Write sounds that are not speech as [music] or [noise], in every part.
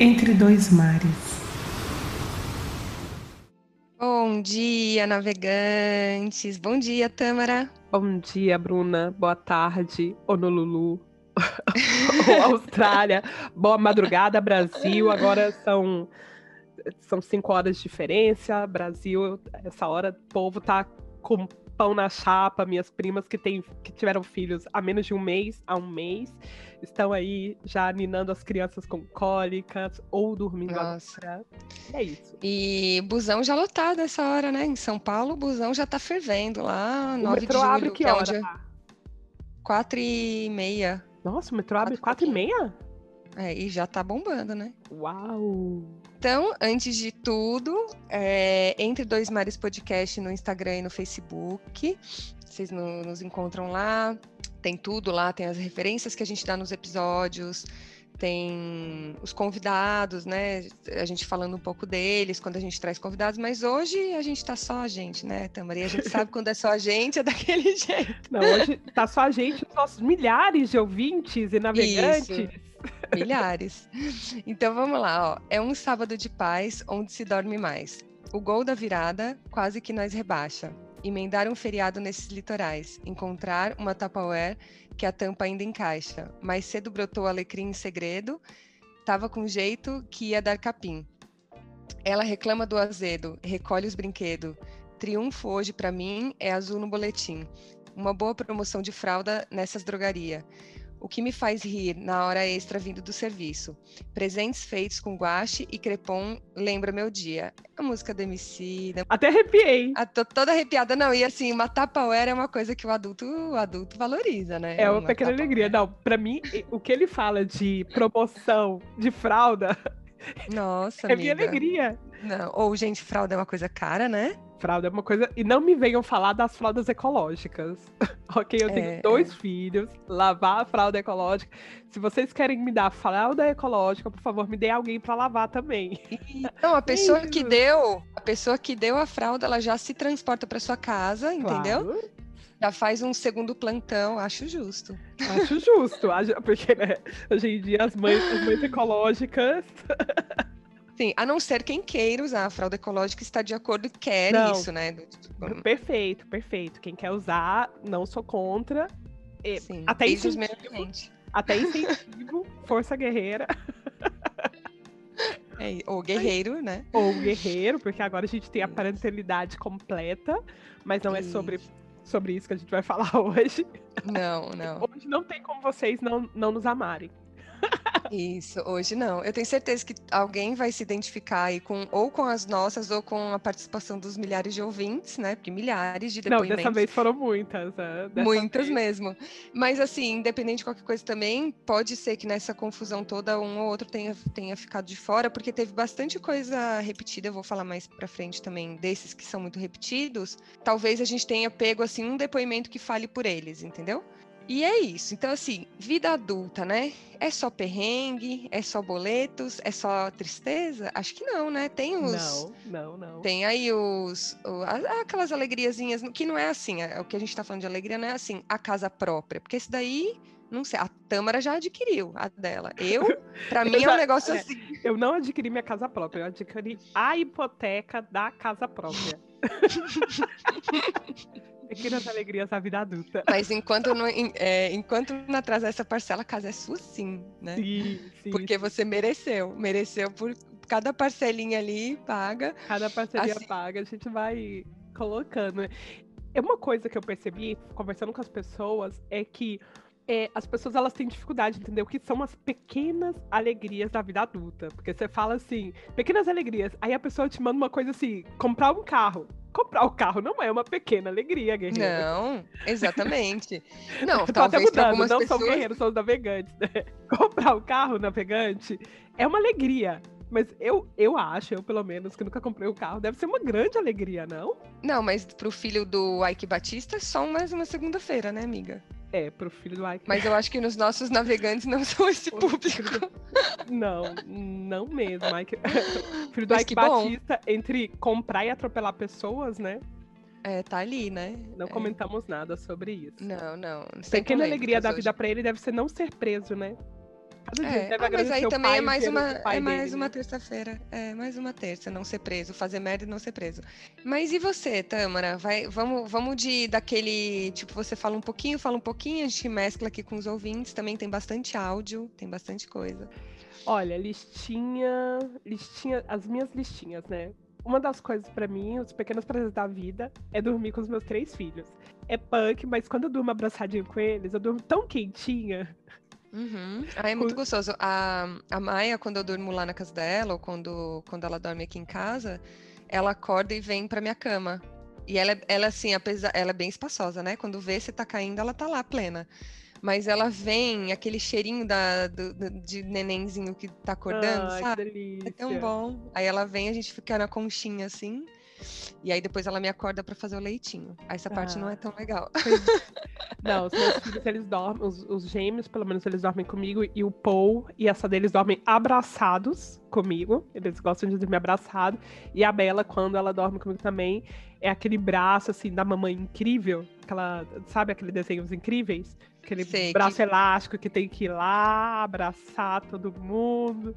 Entre dois mares. Bom dia, navegantes. Bom dia, Tâmara. Bom dia, Bruna. Boa tarde, Honolulu. [laughs] ou Austrália. Boa madrugada, Brasil. Agora são são cinco horas de diferença. Brasil, essa hora, o povo tá com pão na chapa. Minhas primas que, tem, que tiveram filhos há menos de um mês, há um mês, estão aí já ninando as crianças com cólicas ou dormindo Nossa. agora. É isso. E busão já lotado essa hora, né? Em São Paulo, o busão já tá fervendo lá, O 9 de julho, abre que é hora? onde é 4 e meia. Nossa, o metrô abre Quatro quatro e meia? É, e já tá bombando, né? Uau! Então, antes de tudo, é, Entre Dois Mares Podcast no Instagram e no Facebook. Vocês no- nos encontram lá. Tem tudo lá, tem as referências que a gente dá nos episódios, tem os convidados, né? A gente falando um pouco deles quando a gente traz convidados, mas hoje a gente tá só a gente, né, Tamara? E a gente sabe quando é só a gente, é daquele [laughs] jeito. Não, hoje tá só a gente, os nossos milhares de ouvintes e navegantes. [laughs] Milhares. Então vamos lá, ó. É um sábado de paz onde se dorme mais. O gol da virada quase que nós rebaixa. Emendar um feriado nesses litorais. Encontrar uma Tupperware que a tampa ainda encaixa. Mais cedo brotou alecrim em segredo. Tava com jeito que ia dar capim. Ela reclama do azedo, recolhe os brinquedos. Triunfo hoje pra mim é azul no boletim. Uma boa promoção de fralda nessas drogaria. O que me faz rir na hora extra vindo do serviço. Presentes feitos com guache e crepom lembra meu dia. A música do MC, da... Até arrepiei. Ah, tô toda arrepiada. Não, e assim, uma Tupperware é uma coisa que o adulto, o adulto valoriza, né? É uma pequena Tupperware. alegria. Não, pra mim, o que ele fala de promoção de fralda Nossa, [laughs] é minha amiga. alegria. Não. Ou, gente, fralda é uma coisa cara, né? Fralda é uma coisa. E não me venham falar das fraldas ecológicas. [laughs] ok, eu tenho É, dois filhos, lavar a fralda ecológica. Se vocês querem me dar fralda ecológica, por favor, me dê alguém pra lavar também. [laughs] Não, a pessoa que deu, a pessoa que deu a fralda, ela já se transporta para sua casa, entendeu? Claro, Já faz um segundo plantão, acho justo. acho justo. [laughs] Porque, né, hoje em dia as mães, as mães ecológicas. Sim, a não ser quem queira usar a fralda ecológica está de acordo e quer Não. isso, né? Tipo, Perfeito, perfeito. Quem quer usar, não sou contra. E Sim, até incentivo. Até incentivo, [laughs] força guerreira [laughs] É, ou guerreiro, né? ou guerreiro, porque agora a gente tem a Isso. parentalidade completa, mas não é sobre, Isso. sobre isso que a gente vai [laughs] falar hoje. Não, não. Hoje não tem como vocês não, não nos amarem. Isso, hoje não. Eu tenho certeza que alguém vai se identificar aí com ou com as nossas ou com a participação dos milhares de ouvintes, né? Porque milhares de Não, depoimentos. dessa vez foram muitas. é, dessa Muitas vez. mesmo. Mas assim, independente de qualquer coisa também, pode ser que nessa confusão toda um ou outro tenha, tenha ficado de fora, porque teve bastante coisa repetida. Eu vou falar mais pra frente também desses que são muito repetidos. Talvez a gente tenha pego assim um depoimento que fale por eles, entendeu? E é isso. Então, assim, vida adulta, né? É só perrengue, é só boletos, é só tristeza? Acho que não, né? Tem os. Não, não, não. Tem aí os, o- aquelas alegriazinhas, que não é assim, é, o que a gente tá falando de alegria não é assim, a casa própria, porque esse daí, não sei, a Tâmara já adquiriu a dela. Eu, pra [laughs] mim é um já- negócio é. assim. Eu não adquiri minha casa própria, eu adquiri a hipoteca da casa própria. [laughs] Pequenas alegrias da vida adulta. Mas enquanto não, é, enquanto não atrasar essa parcela, a casa é sua sim, né? Sim, sim. Porque você mereceu, mereceu por cada parcelinha ali, paga. Cada parceria Assim. paga, a gente vai colocando. É uma coisa que eu percebi, conversando com as pessoas, é que é, as pessoas elas têm dificuldade de entender o que são as pequenas alegrias da vida adulta. Porque você fala assim, pequenas alegrias, aí a pessoa te manda uma coisa assim, comprar um carro. Comprar o carro não é uma pequena alegria, guerreiro. Não, exatamente. [laughs] Não, tô até mudando, algumas não pessoas. são guerreiros, são navegantes. né? [laughs] Comprar o carro navegante é uma alegria. Mas eu, eu acho, eu pelo menos, que nunca comprei um carro, deve ser uma grande alegria, não? Não, mas pro filho do Ike Batista é só mais uma segunda-feira, né, amiga? É, pro filho do Ike. Mas eu acho que nos nossos navegantes não são esse [laughs] público. [laughs] Não, não mesmo. Ike... [laughs] filho do Mas Ike que bom. Batista, entre comprar e atropelar pessoas, né? É, tá ali, né? Não É. comentamos nada sobre isso. Não, não. sem Pequena alegria da hoje. vida pra ele deve ser não ser preso, né? É, ah, mas aí também pai, é mais uma, é mais dele, uma né? terça-feira. É mais uma terça, não ser preso, fazer merda e não ser preso. Mas e você, Tâmara? Vai, vamos, vamos de daquele, tipo, você fala um pouquinho, fala um pouquinho, a gente mescla aqui com os ouvintes, também tem bastante áudio, tem bastante coisa. Olha, listinha, listinha, as minhas listinhas, né? Uma das coisas pra mim, os pequenos prazeres da vida, é dormir com os meus três filhos. É punk, mas quando eu durmo abraçadinho com eles, eu durmo tão quentinha. Uhum. Ah, é muito gostoso. A, a Maia, quando eu durmo lá na casa dela, ou quando, quando ela dorme aqui em casa, ela acorda e vem pra minha cama. E ela, é- ela assim, apesar, ela é bem espaçosa, né? Quando vê se tá caindo, ela tá lá plena. Mas ela vem, aquele cheirinho da, do- do- de nenenzinho que tá acordando, Ai, sabe? que delícia. É tão bom. Aí ela vem, a gente fica na conchinha assim. E aí depois ela me acorda pra fazer o leitinho. Aí Essa parte não Ah. é tão legal. [laughs] Não, os meus filhos, eles dormem, os, os gêmeos, pelo menos, eles dormem comigo, e o Paul e essa deles dormem abraçados comigo. Eles gostam de dormir abraçado. E a Bela, quando ela dorme comigo também, é aquele braço, assim, da mamãe incrível. Aquela, sabe aquele desenhos incríveis? Aquele Sei, braço que- elástico que tem que ir lá, abraçar todo mundo.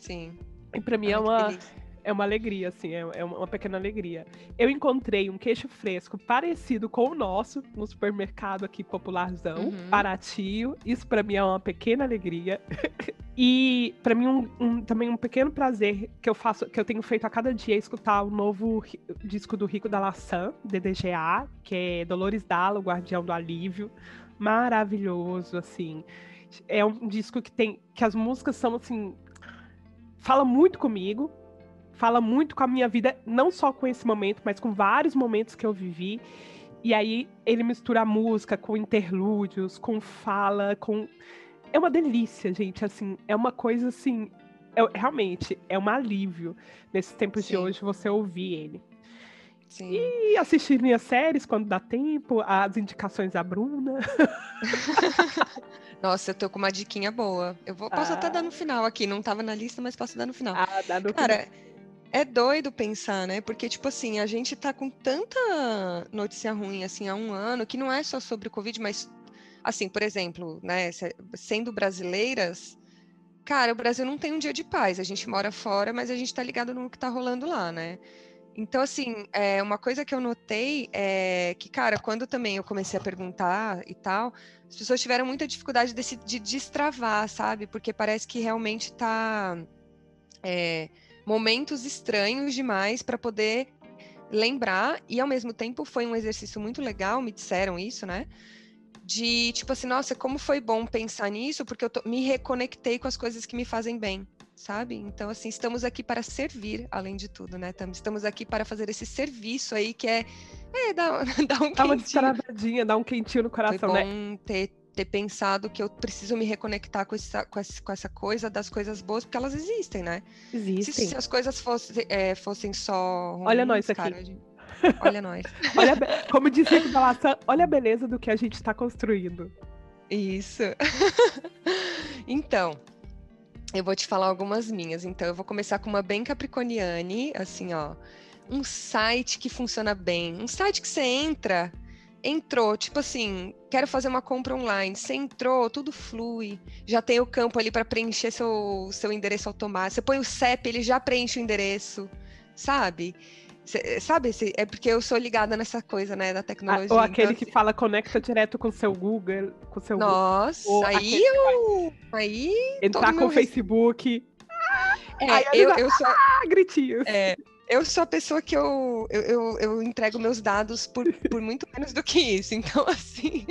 Sim. E pra mim Ai, é que uma, delícia. É uma alegria, assim, é, é uma pequena alegria. Eu encontrei um queijo fresco parecido com o nosso no supermercado aqui popularzão, Uhum. Isso pra mim é uma pequena alegria. [laughs] e pra mim um, um- também um pequeno prazer que eu faço, que eu tenho feito a cada dia é escutar o novo disco do Rico da Laçã, DDGA, que é Dolores Dalla, o Guardião do Alívio. Maravilhoso, assim. É um disco que tem que as músicas são assim fala muito comigo, fala muito com a minha vida, não só com esse momento, mas com vários momentos que eu vivi. E aí ele mistura a música com interlúdios, com fala, com é uma delícia, gente, assim, é uma coisa assim, é- realmente é um alívio nesses tempos de Sim. hoje você ouvir ele. Sim. E assistir minhas séries quando dá tempo, as indicações da Bruna. [laughs] Nossa, eu tô com uma diquinha boa. Eu vou, posso até Ah. dar no final aqui, não tava na lista, mas posso dar no final. Ah, dá no Cara, é doido pensar, né? Porque, tipo assim, a gente tá com tanta notícia ruim, assim, há um ano, que não é só sobre o Covid, mas, assim, por exemplo, né, se- sendo brasileiras, cara, o Brasil não tem um dia de paz. A gente mora fora, mas a gente tá ligado no que tá rolando lá, né? Então, assim, é, uma coisa que eu notei é que, cara, quando também eu comecei a perguntar e tal, as pessoas tiveram muita dificuldade de, se- de destravar, sabe? Porque parece que realmente tá. é, momentos estranhos demais para poder lembrar, e ao mesmo tempo foi um exercício muito legal, me disseram isso, né? De tipo assim, nossa, como foi bom pensar nisso, porque eu tô- me reconectei com as coisas que me fazem bem, sabe? Então, assim, estamos aqui para servir, além de tudo, né? Tam- Estamos aqui para fazer esse serviço aí que é, é dar, [laughs] dar um Dá uma quentinho. dá um quentinho no Foi coração, bom né? ter, ter pensado que eu preciso me reconectar com essa, com, essa, com essa coisa das coisas boas, porque elas existem, né? Se, Existem. se as coisas fossem, é, fossem só ruins, Olha nós aqui. cara, a gente- Olha nós. [laughs] Olha, como dizia que Laçã, olha a beleza do que a gente tá construindo. Isso. [laughs] então, eu vou te falar algumas minhas. Então, eu vou começar com uma bem capricorniane, assim, ó. Um site que funciona bem. Um site que você entra, entrou, tipo assim, quero fazer uma compra online. Você entrou, tudo flui. Já tem o campo ali para preencher seu, seu endereço automático. Você põe o CEP, ele já preenche o endereço, sabe? Cê- sabe, é porque eu sou ligada nessa coisa, né, da Ah, tecnologia. Ou aquele então, que fala conecta direto com o seu Google, com o seu Google. Nossa, Ou aí aquele que eu. Aí. Entrar com o Facebook. É, Aí eu, eu, sou, Ah, gritinhos. é, eu sou a pessoa que eu, eu, eu, eu entrego meus dados por, por muito menos do que isso. Então, [laughs] assim.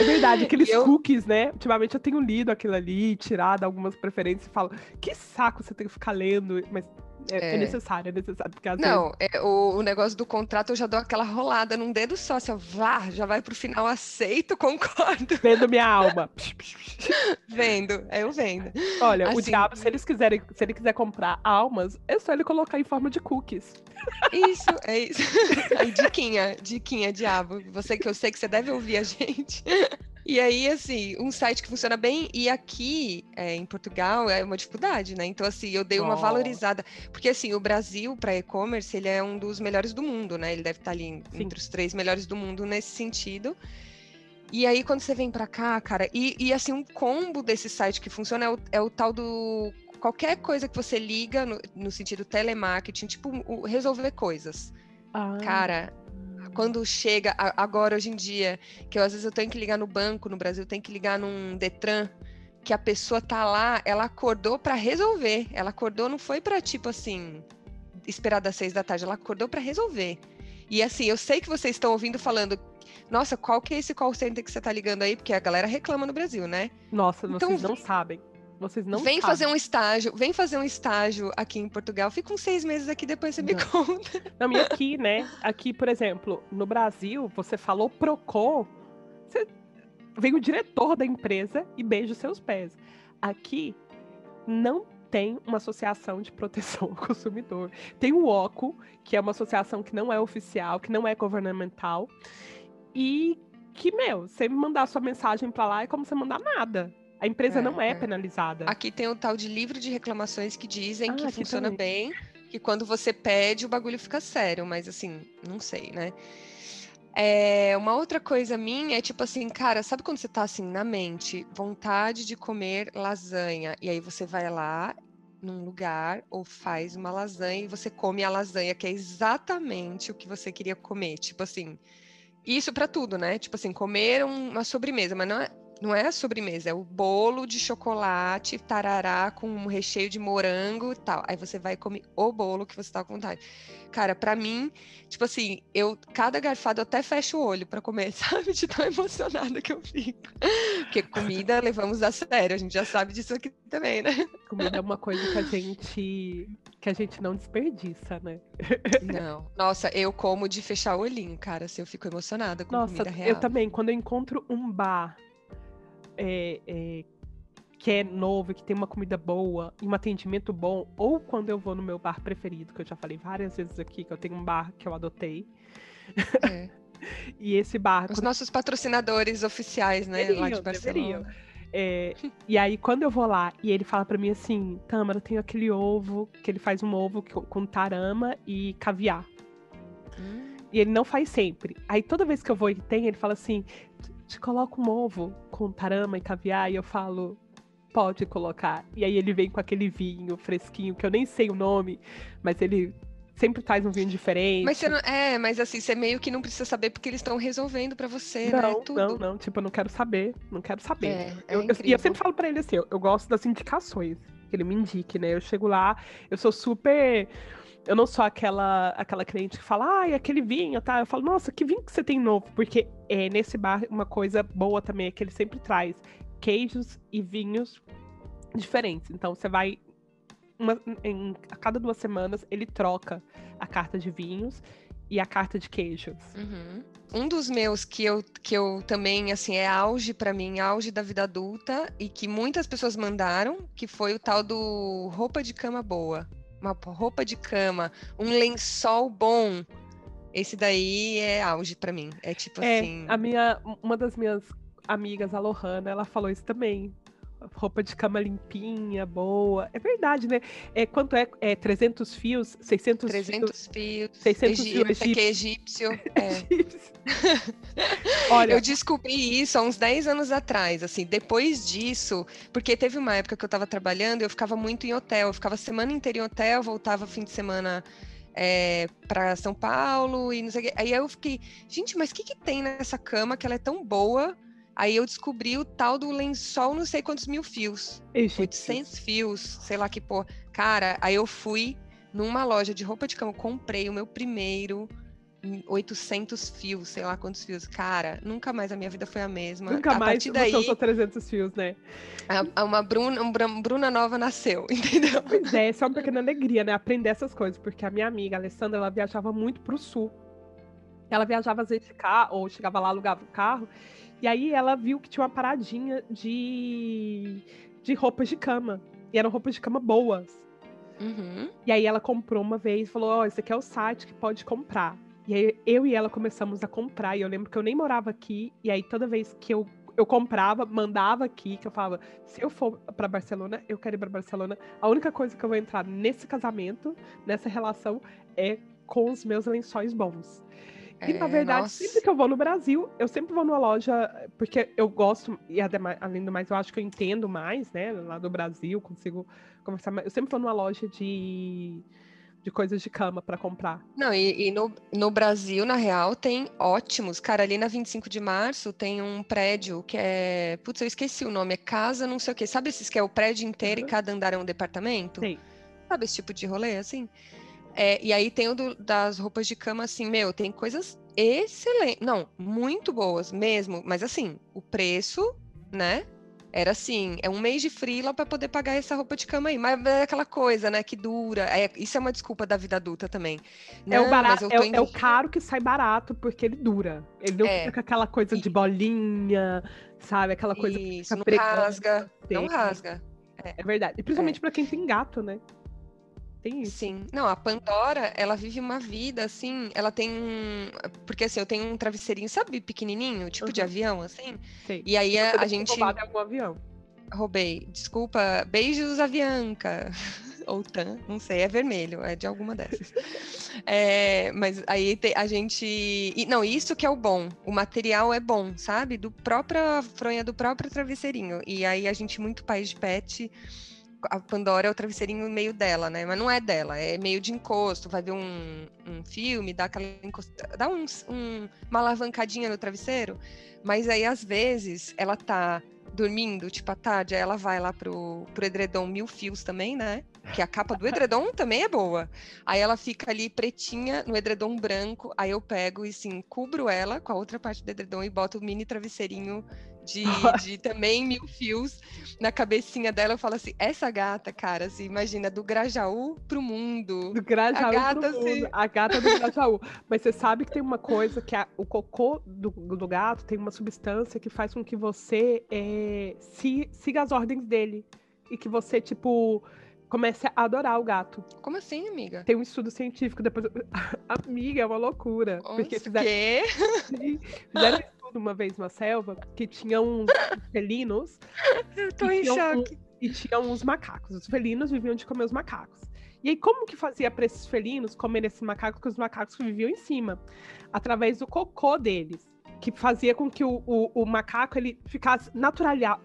É verdade, aqueles eu- cookies, né? Ultimamente eu tenho lido aquilo ali, tirado algumas preferências e falo, que saco você tem que ficar lendo, mas é, é É. necessário, é necessário, porque às vezes Não, é, o, o negócio do contrato eu já dou aquela rolada num dedo só, assim, ó, vá, já vai pro final, aceito, [laughs] concordo, vendo minha alma. vendo, aí eu vendo. Olha, o Assim- diabo, se eles quiserem, se ele quiser comprar almas, é só ele colocar em forma de cookies. Isso, é isso. [laughs] Aí, diquinha, diquinha, diabo. Você que eu sei que você deve ouvir a gente. E aí, assim, um site que funciona bem, e aqui é, em Portugal é uma dificuldade, né? Então, assim, eu dei uma valorizada. Porque, assim, o Brasil, para e-commerce, ele é um dos melhores do mundo, né? Ele deve estar ali Sim. entre os três melhores do mundo nesse sentido. E aí, quando você vem pra cá, cara, e, e assim, um combo desse site que funciona é o, é o tal do. Qualquer coisa que você liga no, no sentido telemarketing, tipo, o, resolver coisas. Ah, Cara, quando chega a- agora hoje em dia, que eu, às vezes eu tenho que ligar no banco no Brasil, tenho que ligar num Detran, que a pessoa tá lá, ela acordou pra resolver. Ela acordou, não foi pra tipo assim, esperar das seis da tarde, ela acordou pra resolver. E assim, eu sei que vocês estão ouvindo falando, nossa, qual que é esse call center que você tá ligando aí? Porque a galera reclama no Brasil, né? Nossa, Então, vocês não sabem. Vocês não vem sabem. fazer um estágio, vem fazer um estágio aqui em Portugal. Fica uns seis meses aqui, depois você me Não. conta. Não, e aqui, né? Aqui, por exemplo, no Brasil, você falou Procon, você... vem o diretor da empresa e beija os seus pés. Aqui não tem uma associação de proteção ao consumidor. Tem o OCO, que é uma associação que não é oficial, que não é governamental, e que, meu, você mandar sua mensagem pra lá é como você mandar nada. A empresa É, não é, é. penalizada. Aqui tem o tal de livro de reclamações que dizem Ah, que funciona também. bem, que quando você pede o bagulho fica sério, mas assim, não sei, né? É, uma outra coisa minha é tipo assim, cara, sabe quando você tá assim na mente, vontade de comer lasanha, e aí você vai lá num lugar ou faz uma lasanha e você come a lasanha, que é exatamente o que você queria comer, tipo assim, isso pra tudo, né? Tipo assim, comer um- uma sobremesa, mas não é, não é a sobremesa, é o bolo de chocolate, tarará, com um recheio de morango e tal. Aí você vai comer o bolo que você tá com vontade. Cara, pra mim, tipo assim, eu, cada garfada eu até fecho o olho pra comer, [laughs] sabe? De tão emocionada que eu fico. Porque comida levamos a sério, a gente já sabe disso aqui também, né? Comida é uma coisa que a gente que a gente não desperdiça, né? Não. Nossa, eu como de fechar o olhinho, cara, assim, eu fico emocionada com Nossa, comida real. eu também, quando eu encontro um bar é, é, que é novo, que tem uma comida boa, e um atendimento bom, ou quando eu vou no meu bar preferido, que eu já falei várias vezes aqui, que eu tenho um bar que eu adotei, É. [laughs] e esse bar. Os quando- nossos patrocinadores oficiais, né? lá de Deveriam, Barcelona. deveriam. é, e aí, quando eu vou lá e ele fala pra mim assim, Tâmara, eu tenho aquele ovo, que ele faz um ovo com, com tarama e caviar. Hum. E ele não faz sempre. Aí toda vez que eu vou e tem, ele fala assim: te coloca um ovo com tarama e caviar. E eu falo: pode colocar. E aí ele vem com aquele vinho fresquinho, que eu nem sei o nome, mas ele sempre traz um vinho diferente. Mas você não, é, mas assim, você meio que não precisa saber porque eles estão resolvendo pra você, né? não, Tudo. não, não. Tipo, eu não quero saber. Não quero saber. É, é eu, eu- e eu sempre falo pra ele assim: eu, eu gosto das indicações. Que ele me indique, né? Eu chego lá, eu sou super. Eu não sou aquela aquela cliente que fala, ai, aquele vinho, tá? Eu falo, nossa, que vinho que você tem novo? Porque é, nesse bar, uma coisa boa também é que ele sempre traz queijos e vinhos diferentes. Então, você vai. uma- em- a cada duas semanas, ele troca a carta de vinhos e a carta de queijos. Uhum. Um dos meus que eu, que eu também, assim, é auge pra mim, auge da vida adulta, e que muitas pessoas mandaram, que foi o tal do roupa de cama boa. Uma roupa de cama, um lençol bom. Esse daí é auge pra mim. É tipo É, assim. a minha, uma das minhas amigas, a Lohana, ela falou isso também. Roupa de cama limpinha, boa. É verdade, né? É, quanto é? é 300 fios? 600 300 fios, 600 egi- fios é egípcio. [laughs] é. fios? Olha, Eu descobri isso há uns 10 anos atrás, assim, depois disso, porque teve uma época que eu estava trabalhando, eu ficava muito em hotel, eu ficava a semana inteira em hotel, voltava fim de semana é, para São Paulo e não sei o quê. Aí eu fiquei, gente, mas o que, que tem nessa cama que ela é tão boa? Aí eu descobri o tal do lençol, não sei quantos mil fios, egípcios. 800 fios, sei lá que pô. Cara, aí eu fui numa loja de roupa de cama, comprei o meu primeiro em 800 fios, sei lá quantos fios. Cara, nunca mais a minha vida foi a mesma. Nunca a mais daí, usou 300 fios, né? uma Bruna, um Bra- Bruna nova nasceu, [laughs] entendeu? Pois é, isso é uma pequena alegria, né? Aprender essas coisas, porque a minha amiga, a Alessandra, ela viajava muito pro sul. Ela viajava às vezes de carro, ou chegava lá, alugava o carro, e aí ela viu que tinha uma paradinha de, de roupas de cama. E eram roupas de cama boas. Uhum. E aí ela comprou uma vez, falou: Ó, esse aqui é o site que pode comprar. E aí eu e ela começamos a comprar. E eu lembro que eu nem morava aqui. E aí toda vez que eu, eu comprava, mandava aqui, que eu falava: se eu for pra Barcelona, eu quero ir pra Barcelona. A única coisa que eu vou entrar nesse casamento, nessa relação, é com os meus lençóis bons. E, na É, verdade, nossa. sempre que eu vou no Brasil, eu sempre vou numa loja, porque eu gosto, e adema- além do mais, eu acho que eu entendo mais, né? Lá do Brasil, consigo conversar mais. Eu sempre vou numa loja de, de coisas de cama para comprar. Não, e, e no, no Brasil, na real, tem ótimos. Cara, ali na 25 de março tem um prédio que é. Putz, eu esqueci o nome, é casa não sei o quê. Sabe esses que é o prédio inteiro e Uhum. cada andar é um departamento? Sei. Sabe esse tipo de rolê, assim? É, e aí tem o do- das roupas de cama, assim, meu, tem coisas excelentes. Não, muito boas mesmo. Mas assim, o preço, né? Era assim, é um mês de frila para poder pagar essa roupa de cama aí. Mas é aquela coisa, né, que dura. É- isso é uma desculpa da vida adulta também. é, o Não, barato, é, indo- é o caro que sai barato, porque ele dura. Ele não É. fica com aquela coisa de bolinha, sabe? Aquela coisa que Isso, fica não rasga. Não rasga. É verdade. E principalmente pra quem tem gato, né? Tem isso. Sim. Não, a Pandora, ela vive uma vida assim, ela tem um. Porque assim, eu tenho um travesseirinho, sabe, pequenininho, tipo de Uhum. avião, assim. Sei. E aí a, a gente. roubado algum avião. Roubei. Desculpa. Beijos, Avianca. [laughs] Ou Tan, não sei, é vermelho, é de alguma dessas. É, mas aí te- a gente. e- não, isso que é o bom. O material é bom, sabe? Do própria fronha do próprio travesseirinho. E aí a gente, muito país de pet. A Pandora é o travesseirinho meio dela, né? Mas não é dela, é meio de encosto. Vai ver um, um filme, dá aquela encosta, dá uns- um- uma alavancadinha no travesseiro. Mas aí, às vezes, ela tá dormindo, tipo, à tarde, aí ela vai lá pro, pro edredom mil fios também, né? Que a capa do edredom [laughs] também é boa. Aí ela fica ali pretinha no edredom branco, aí eu pego e sim, cubro ela com a outra parte do edredom e boto o mini travesseirinho de, [laughs] de também mil fios na cabecinha dela. Eu falo assim, essa gata, cara, assim, imagina, do Grajaú pro mundo. Do Grajaú A gata, pro mundo, assim. A gata do Grajaú. Mas você sabe que tem uma coisa que a- o cocô do, do gato tem uma substância que faz com que você se- siga as ordens dele. E que você, tipo, comece a adorar o gato. Como assim, amiga? Tem um estudo científico depois. [laughs] Amiga, é uma loucura. porque fizeram, quê? [laughs] fizeram um uma vez numa selva que tinha uns felinos [laughs] Eu tô E em tinha um- choque. e tinham os macacos. Os felinos viviam de comer os macacos. E aí, como que fazia para esses felinos comer esses macacos que os macacos viviam em cima? Através do cocô deles. Que fazia com que o, o, o macaco ele ficasse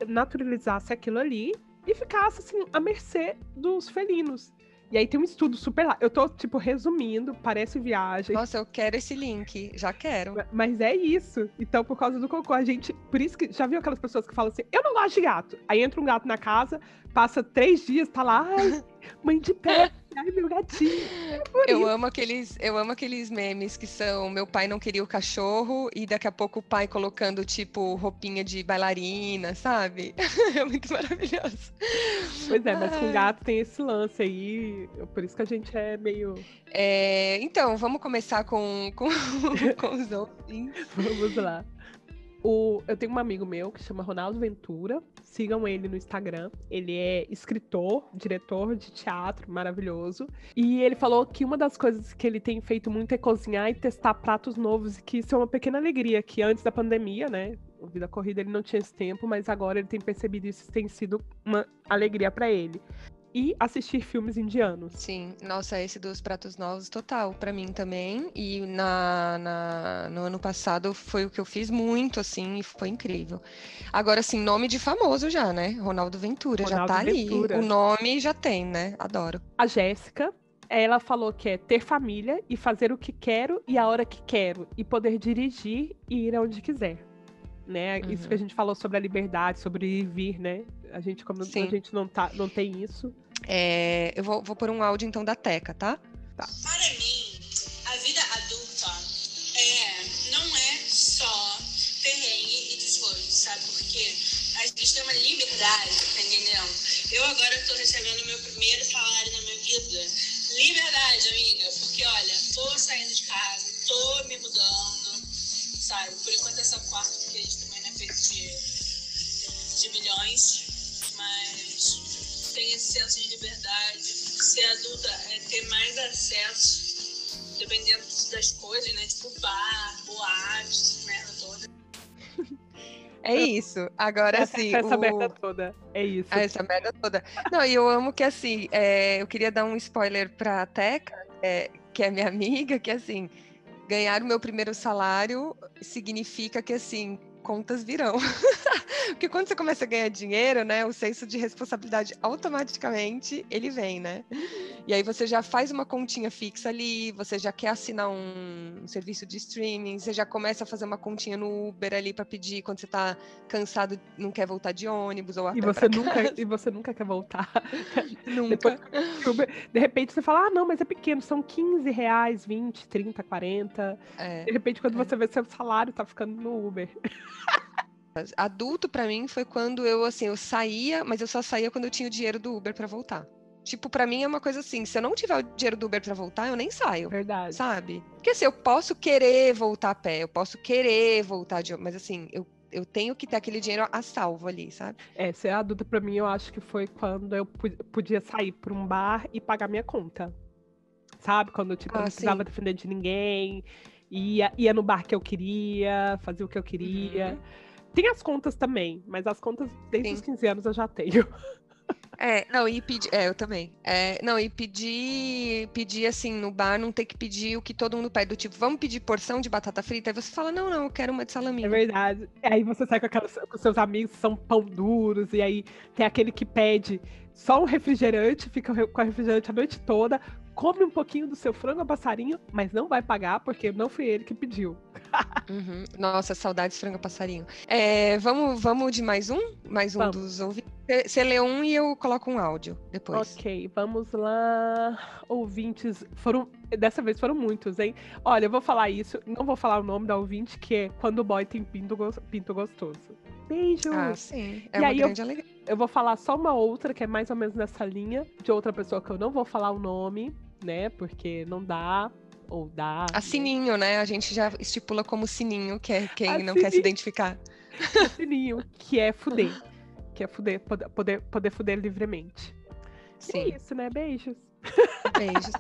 naturalizasse aquilo ali e ficasse assim à mercê dos felinos. E aí tem um estudo super lá. Eu tô, tipo, resumindo, parece viagem. Nossa, eu quero esse link. Já quero. Mas é isso. Então, por causa do cocô, a gente. Por isso que. Já viu aquelas pessoas que falam assim: eu não gosto de gato. Aí entra um gato na casa, passa três dias, tá lá, ai, mãe de pé, [laughs] ai, meu gatinho. É Eu isso. amo aqueles, eu amo aqueles memes que são meu pai não queria o cachorro e daqui a pouco o pai colocando tipo roupinha de bailarina, sabe? [laughs] É muito maravilhoso. Pois é, mas com Ai. gato tem esse lance aí. Por isso que a gente é meio. É, então, vamos começar com, com, [laughs] com os ouvintes. Vamos lá. O, eu tenho um amigo meu que chama Ronaldo Ventura. Sigam ele no Instagram. Ele é escritor, diretor de teatro, maravilhoso. E ele falou que uma das coisas que ele tem feito muito é cozinhar e testar pratos novos, e que isso é uma pequena alegria, que antes da pandemia, né? Vida Corrida ele não tinha esse tempo, mas agora ele tem percebido isso tem sido uma alegria pra ele. E assistir filmes indianos. Sim, nossa, esse dos pratos novos, total, pra mim também. E na, na- no ano passado foi o que eu fiz muito, assim, e foi incrível. Agora, assim, nome de famoso já, né? Ronaldo Ventura, já Ronaldo tá ali. Ventura. O nome já tem, né? Adoro. A Jéssica, ela falou que é ter família e fazer o que quero e a hora que quero e poder dirigir e ir aonde quiser. Né? Isso Uhum. que a gente falou sobre a liberdade, sobre ir vir, né? A gente, como Sim. a gente não, tá, não tem isso. É, eu vou, vou pôr um áudio então da Teca, tá? Para mim, a vida adulta é, não é só perrengue e desgosto, sabe? Porque a gente tem uma liberdade, tá entendendo? Eu agora tô recebendo meu primeiro salário na minha vida. Liberdade, amiga, porque olha, tô saindo de casa, tô me mudando, sabe? Por enquanto é só quarto, porque a gente também não é feito de, de milhões, mas tem esse senso de liberdade. Ser adulta é ter mais acesso, dependendo das coisas, né? Tipo bar, boate, essa merda toda. É isso. Agora, essa assim, essa o- merda toda. É isso. Ah, essa merda toda. Não, e eu amo que, assim, é, eu queria dar um spoiler pra Teca, é, que é minha amiga, que, assim, ganhar o meu primeiro salário significa que assim contas virão. [laughs] [laughs] Porque quando você começa a ganhar dinheiro, né, o senso de responsabilidade automaticamente ele vem, né? E aí você já faz uma continha fixa ali, você já quer assinar um, um serviço de streaming, você já começa a fazer uma continha no Uber ali para pedir quando você tá cansado, não quer voltar de ônibus ou a E você nunca, casa. e você nunca quer voltar. [laughs] nunca. Depois, de repente você fala, ah, não, mas é pequeno, são 15 reais, 20, 30, 40. É. De repente, quando É. você vê seu salário, tá ficando no Uber. [laughs] Adulto pra mim foi quando eu assim, eu saía, mas eu só saía quando eu tinha o dinheiro do Uber pra voltar. Tipo, pra mim é uma coisa assim, se eu não tiver o dinheiro do Uber pra voltar, eu nem saio. Verdade. Sabe? Porque assim, eu posso querer voltar a pé, eu posso querer voltar de. Mas assim, eu, eu tenho que ter aquele dinheiro a salvo ali, sabe? É, ser adulta pra mim, eu acho que foi quando eu podia sair pra um bar e pagar minha conta. Sabe? Quando tipo, eu Ah, não precisava defender de ninguém. Ia, ia no bar que eu queria, fazia o que eu queria. Uhum. Tem as contas também, mas as contas desde Sim. os 15 anos eu já tenho. [laughs] É, não, e pedir. É, eu também. É, não, e pedir, pedir assim, no bar, não ter que pedir o que todo mundo pede, do tipo, vamos pedir porção de batata frita? Aí você fala, não, não, eu quero uma de É salaminho. verdade. Aí você sai com, aquelas, com seus amigos que são pão duros, e aí tem aquele que pede só um refrigerante, fica com a refrigerante a noite toda, come um pouquinho do seu frango a passarinho, mas não vai pagar porque não foi ele que pediu. Uhum. Nossa, saudades franga passarinho. É, vamos, vamos de mais um? Mais um Vamos. dos ouvintes. Você- lê um e eu coloco um áudio depois. Ok, vamos lá. Ouvintes, foram. Dessa vez foram muitos, hein? Olha, eu vou falar isso, não vou falar o nome da ouvinte, que é quando o boy tem pinto, pinto gostoso. Beijo! Ah, sim. É E uma aí eu- grande alegria. Eu vou falar só uma outra, que é mais ou menos nessa linha, de outra pessoa que eu não vou falar o nome, né? Porque não dá, ou dá. A né? Sininho, né? A gente já estipula como Sininho, que é quem A não quer se Sininho. identificar. [laughs] Sininho, que é fuder. Que é fuder, poder, poder, poder fuder livremente. E Sim, é isso, né? Beijos. beijos.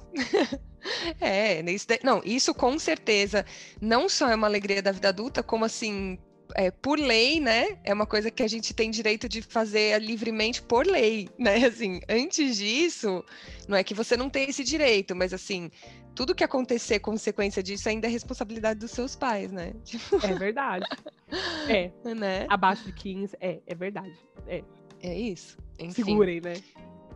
[laughs] é, isso não, isso com certeza não só é uma alegria da vida adulta, como assim, é, por lei, né? É uma coisa que a gente tem direito de fazer livremente por lei, né? [laughs] Assim, antes disso, não é que você não tem esse direito, mas assim, tudo que acontecer consequência disso ainda é responsabilidade dos seus pais, né? [laughs] Tipo, É verdade. é, né? abaixo de 15, é, é verdade. É, É isso. Enfim. segurem, né?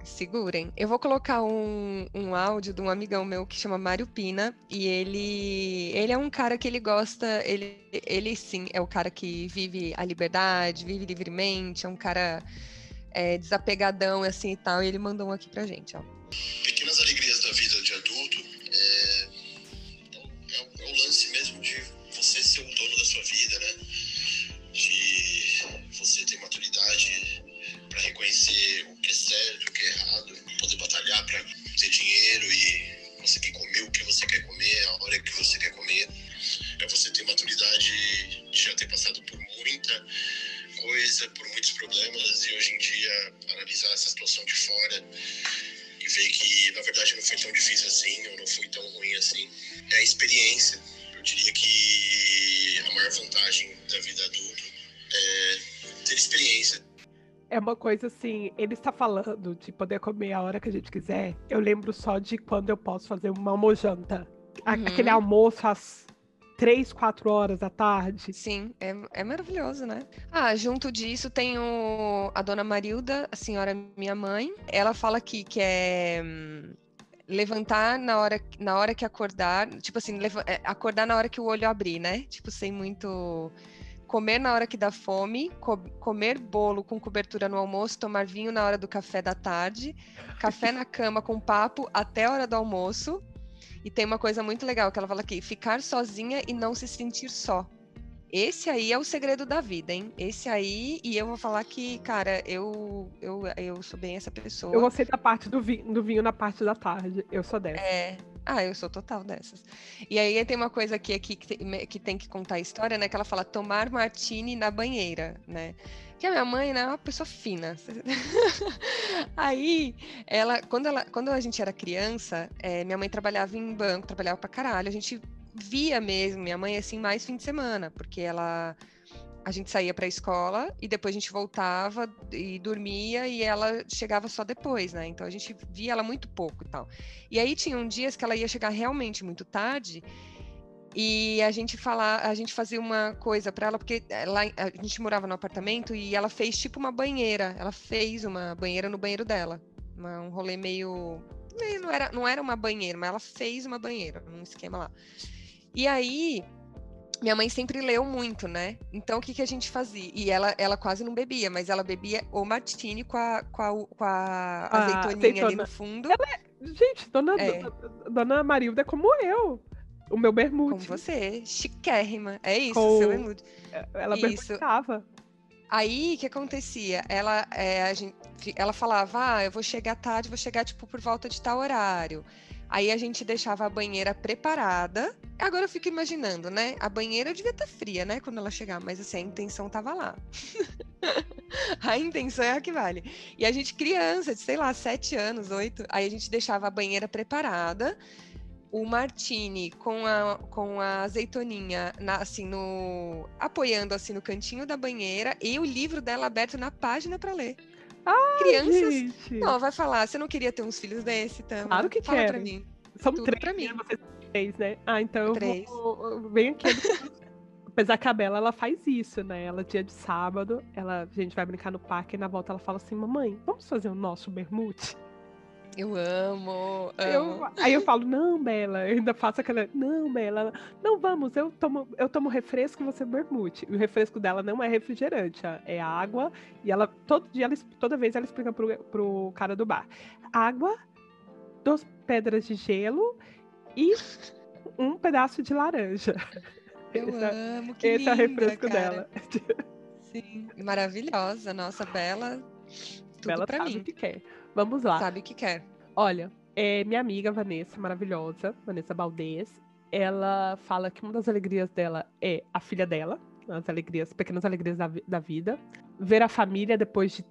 Segurem. Eu vou colocar um, um áudio de um amigão meu que chama Mário Pina. E ele, ele é um cara que ele gosta. Ele, ele sim é o cara que vive a liberdade, vive livremente, é um cara é, desapegadão assim e tal. E ele mandou um aqui pra gente, ó. pequenas alegrias da vida de adulto É uma coisa assim, ele está falando de poder comer a hora que a gente quiser. Eu lembro só de quando eu posso fazer uma almojanta. Uhum. Aquele almoço às 3, 4 horas da tarde. Sim, é, é maravilhoso, né? Ah, junto disso tem o- a dona Marilda, a senhora minha mãe. Ela fala aqui que é hum, levantar na hora, na hora que acordar, tipo assim, é, acordar na hora que o olho abrir, né? Tipo, sem muito. Comer na hora que dá fome, co- comer bolo com cobertura no almoço, tomar vinho na hora do café da tarde, café na [laughs] cama com papo até a hora do almoço. E tem uma coisa muito legal que ela fala aqui: ficar sozinha e não se sentir só. Esse aí é o segredo da vida, hein? Esse aí, e eu vou falar que, cara, eu eu, eu sou bem essa pessoa. Eu gostei da parte do vinho, do vinho na parte da tarde. Eu sou dessa. É. Ah, eu sou total dessas. E aí tem uma coisa aqui, aqui que, que tem que contar a história, né? Que ela fala tomar martini na banheira, né? Que a minha mãe, né, é uma pessoa fina. [laughs] aí, ela quando, ela, quando a gente era criança, eh, minha mãe trabalhava em banco, trabalhava pra caralho. A gente via mesmo minha mãe assim mais fim de semana, porque ela a gente saía para a escola e depois a gente voltava e dormia e ela chegava só depois, né? Então a gente via ela muito pouco e tal. E aí tinham dias que ela ia chegar realmente muito tarde E a gente fala, a gente fazia uma coisa para ela, porque lá a gente morava no apartamento e ela fez tipo uma banheira. Ela fez uma banheira no banheiro dela. Uma, um rolê meio. Não era, não era uma banheira, mas ela fez uma banheira, um esquema lá. E aí, minha mãe sempre leu muito, né? Então o que, que a gente fazia? E ela, ela quase não bebia, mas ela bebia o martini com a, com a, com a ah, azeitoninha azeitona. ali no fundo. É... Gente, dona, é. dona Marilda é como eu. O meu bermude. Com você, chiquérrima. É isso, Com... seu bermude. Ela bermudava. Aí, o que acontecia? Ela, é, a gente, ela falava, ah, eu vou chegar tarde, vou chegar, tipo, por volta de tal horário. Aí a gente deixava a banheira preparada. Agora eu fico imaginando, né? A banheira devia estar tá fria, né? Quando ela chegar, mas assim, a intenção tava lá. [laughs] a intenção é a que vale. E a gente, criança, de sei lá, sete anos, oito, aí a gente deixava a banheira preparada o martini com a, com a azeitoninha na, assim no apoiando assim no cantinho da banheira e o livro dela aberto na página para ler. Ah, Crianças, gente. não vai falar. Você não queria ter uns filhos desse, também? Claro que Fala quero. Pra mim. São Tudo três, pra mim. Né? três, né? Ah, então três. eu vou, venho aqui. Apesar que a Bela, ela faz isso, né? Ela, dia de sábado, ela, a gente vai brincar no parque e na volta ela fala assim, mamãe, vamos fazer o nosso bermude? Eu amo, amo. Eu, aí eu falo, não, Bela, eu ainda faço aquela. Não, Bela, não vamos, eu tomo, eu tomo refresco e você bermute. E o refresco dela não é refrigerante, é água. E ela, todo dia, ela, toda vez ela explica pro, pro cara do bar: água, duas pedras de gelo e um pedaço de laranja. [laughs] Eu é amo, que Esse linda, é o refresco cara. dela. [laughs] Sim, maravilhosa, nossa, Bela. Tudo Bela pra sabe mim. o que quer. Vamos lá. Sabe o que quer. Olha, é minha amiga Vanessa, maravilhosa, Vanessa Baldez, ela fala que uma das alegrias dela é a filha dela, as alegrias, pequenas alegrias da, da vida, ver a família depois de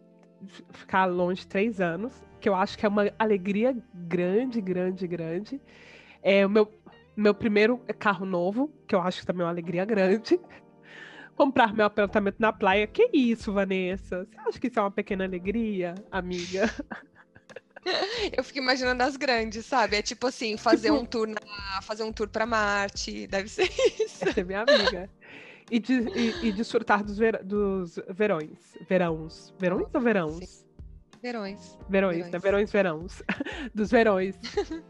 ficar longe três anos, que eu acho que é uma alegria grande, grande, grande. É o meu, meu primeiro carro novo, que eu acho que também é uma alegria grande. Comprar meu apartamento na praia. Que isso, Vanessa? Você acha que isso é uma pequena alegria, amiga? [laughs] Eu fico imaginando as grandes, sabe? É tipo assim, fazer um tour na, fazer um tour para Marte, deve ser [laughs] isso. Essa é minha amiga. E, de, e, e desfrutar dos, ver, dos verões. Verões. Verões ou verãos? Sim. Verões. Verões, Verões. né? Verões, verãos. [laughs] Dos verões.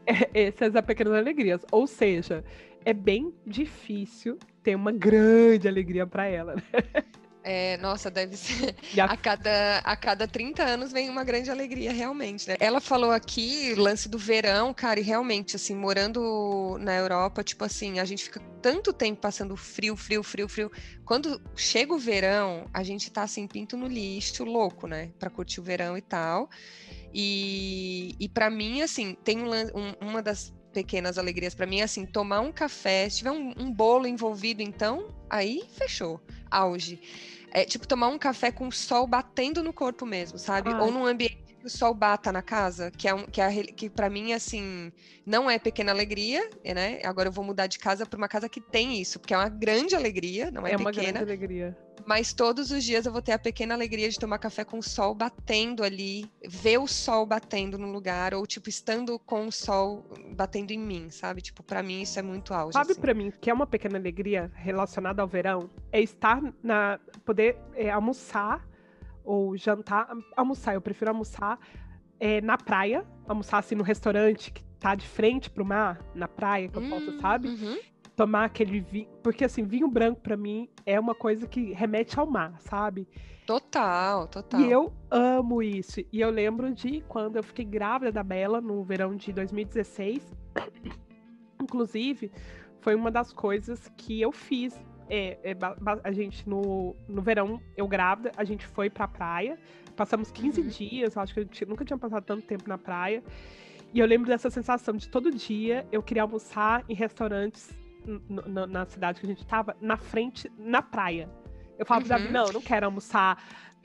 é, essas são pequenas alegrias. Ou seja, é bem difícil ter uma grande alegria para ela, né? É, nossa, deve ser. A- A cada, a cada 30 anos vem uma grande alegria, realmente. né? Ela falou aqui, lance do verão, cara, e realmente, assim, morando na Europa, tipo assim, a gente fica tanto tempo passando frio, frio, frio, frio. Quando chega o verão, a gente tá assim, pinto no lixo, louco, né? Pra curtir o verão e tal. E, e para mim, assim, tem um, um- uma das pequenas alegrias pra mim, é assim, tomar um café, se tiver um, um bolo envolvido, então, aí fechou. Auge. É tipo tomar um café com o sol batendo no corpo mesmo, sabe? Ai. Ou num ambiente que o sol bata na casa, que é um, que, é que para mim assim não é pequena alegria, né? Agora eu vou mudar de casa para uma casa que tem isso, porque é uma grande alegria, não é, É uma pequena, grande alegria. mas todos os dias eu vou ter a pequena alegria de tomar café com o sol batendo ali, ver o sol batendo no lugar ou tipo estando com o sol batendo em mim, sabe? Tipo, para mim isso é muito auge. Sabe assim. pra mim que é uma pequena alegria relacionada ao verão? É estar na. poder é, almoçar ou jantar. Almoçar, eu prefiro almoçar é, na praia, almoçar assim no restaurante que tá de frente pro mar, na praia, que eu posso, Hum, sabe? uhum. Tomar aquele vinho. Porque assim, vinho branco pra mim é uma coisa que remete ao mar, sabe? Total, total. E eu amo isso. E eu lembro de quando eu fiquei grávida da Bela no verão de 2016. Inclusive, foi uma das coisas que eu fiz. É, é, a gente, no, no verão, eu grávida, a gente foi pra praia. Passamos 15 Uhum. dias, eu acho que a gente nunca tinha passado tanto tempo na praia. E eu lembro dessa sensação de todo dia eu queria almoçar em restaurantes na cidade que a gente tava, na frente, na praia. Eu falava pra Uhum. Davi, não, eu não quero almoçar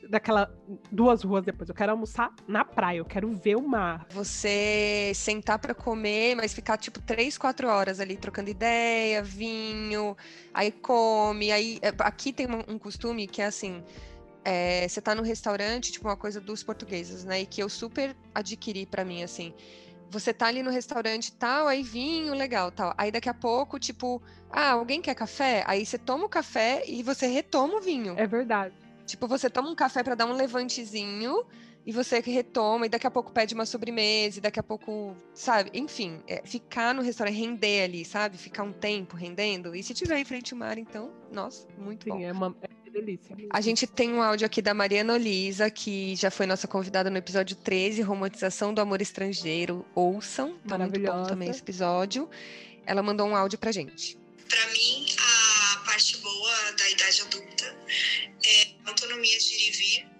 daquela duas ruas depois, eu quero almoçar na praia, eu quero ver o mar. Você sentar para comer, mas ficar tipo três, quatro horas ali trocando ideia, vinho, aí come, aí é, aqui tem um, um costume que é assim, é, você tá no restaurante, tipo uma coisa dos portugueses, né? E que eu super adquiri para mim assim. você tá ali no restaurante tal, aí vinho, legal, tal. Aí daqui a pouco, tipo, ah, alguém quer café? Aí você toma o café e você retoma o vinho. É verdade. Tipo, você toma um café para dar um levantezinho e você retoma e daqui a pouco pede uma sobremesa e daqui a pouco, sabe? Enfim, é, ficar no restaurante, render ali, sabe? Ficar um tempo rendendo. E se tiver em frente ao mar, então, nossa, muito Sim, bom. é uma é delícia. A gente tem um áudio aqui da Mariana Olisa, que já foi nossa convidada no episódio 13, Romantização do Amor Estrangeiro. Ouçam, tá muito bom também esse episódio. Ela mandou um áudio pra gente. Para mim, a parte boa da idade adulta é autonomia de ir e vir.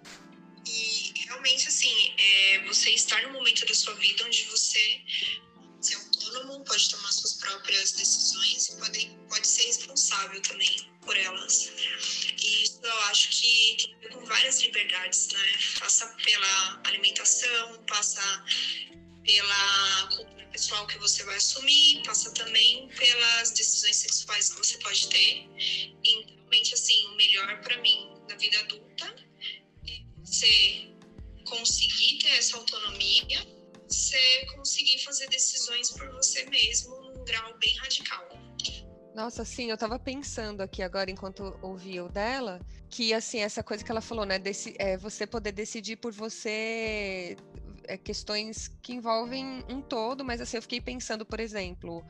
E realmente, assim, é você estar no momento da sua vida onde você ser autônomo, pode tomar suas próprias decisões e pode, pode ser responsável também por elas. E isso eu acho que tem a ver com várias liberdades, né? Passa pela alimentação, passa pela cultura pessoal que você vai assumir, passa também pelas decisões sexuais que você pode ter. Então, realmente, assim, o melhor para mim na vida adulta você conseguir ter essa autonomia, você conseguir fazer decisões por você mesmo num grau bem radical. Nossa, sim, eu tava pensando aqui agora, enquanto ouvia o dela, que, assim, essa coisa que ela falou, né? Desse, é, você poder decidir por você é, questões que envolvem um todo, mas, assim, eu fiquei pensando, por exemplo,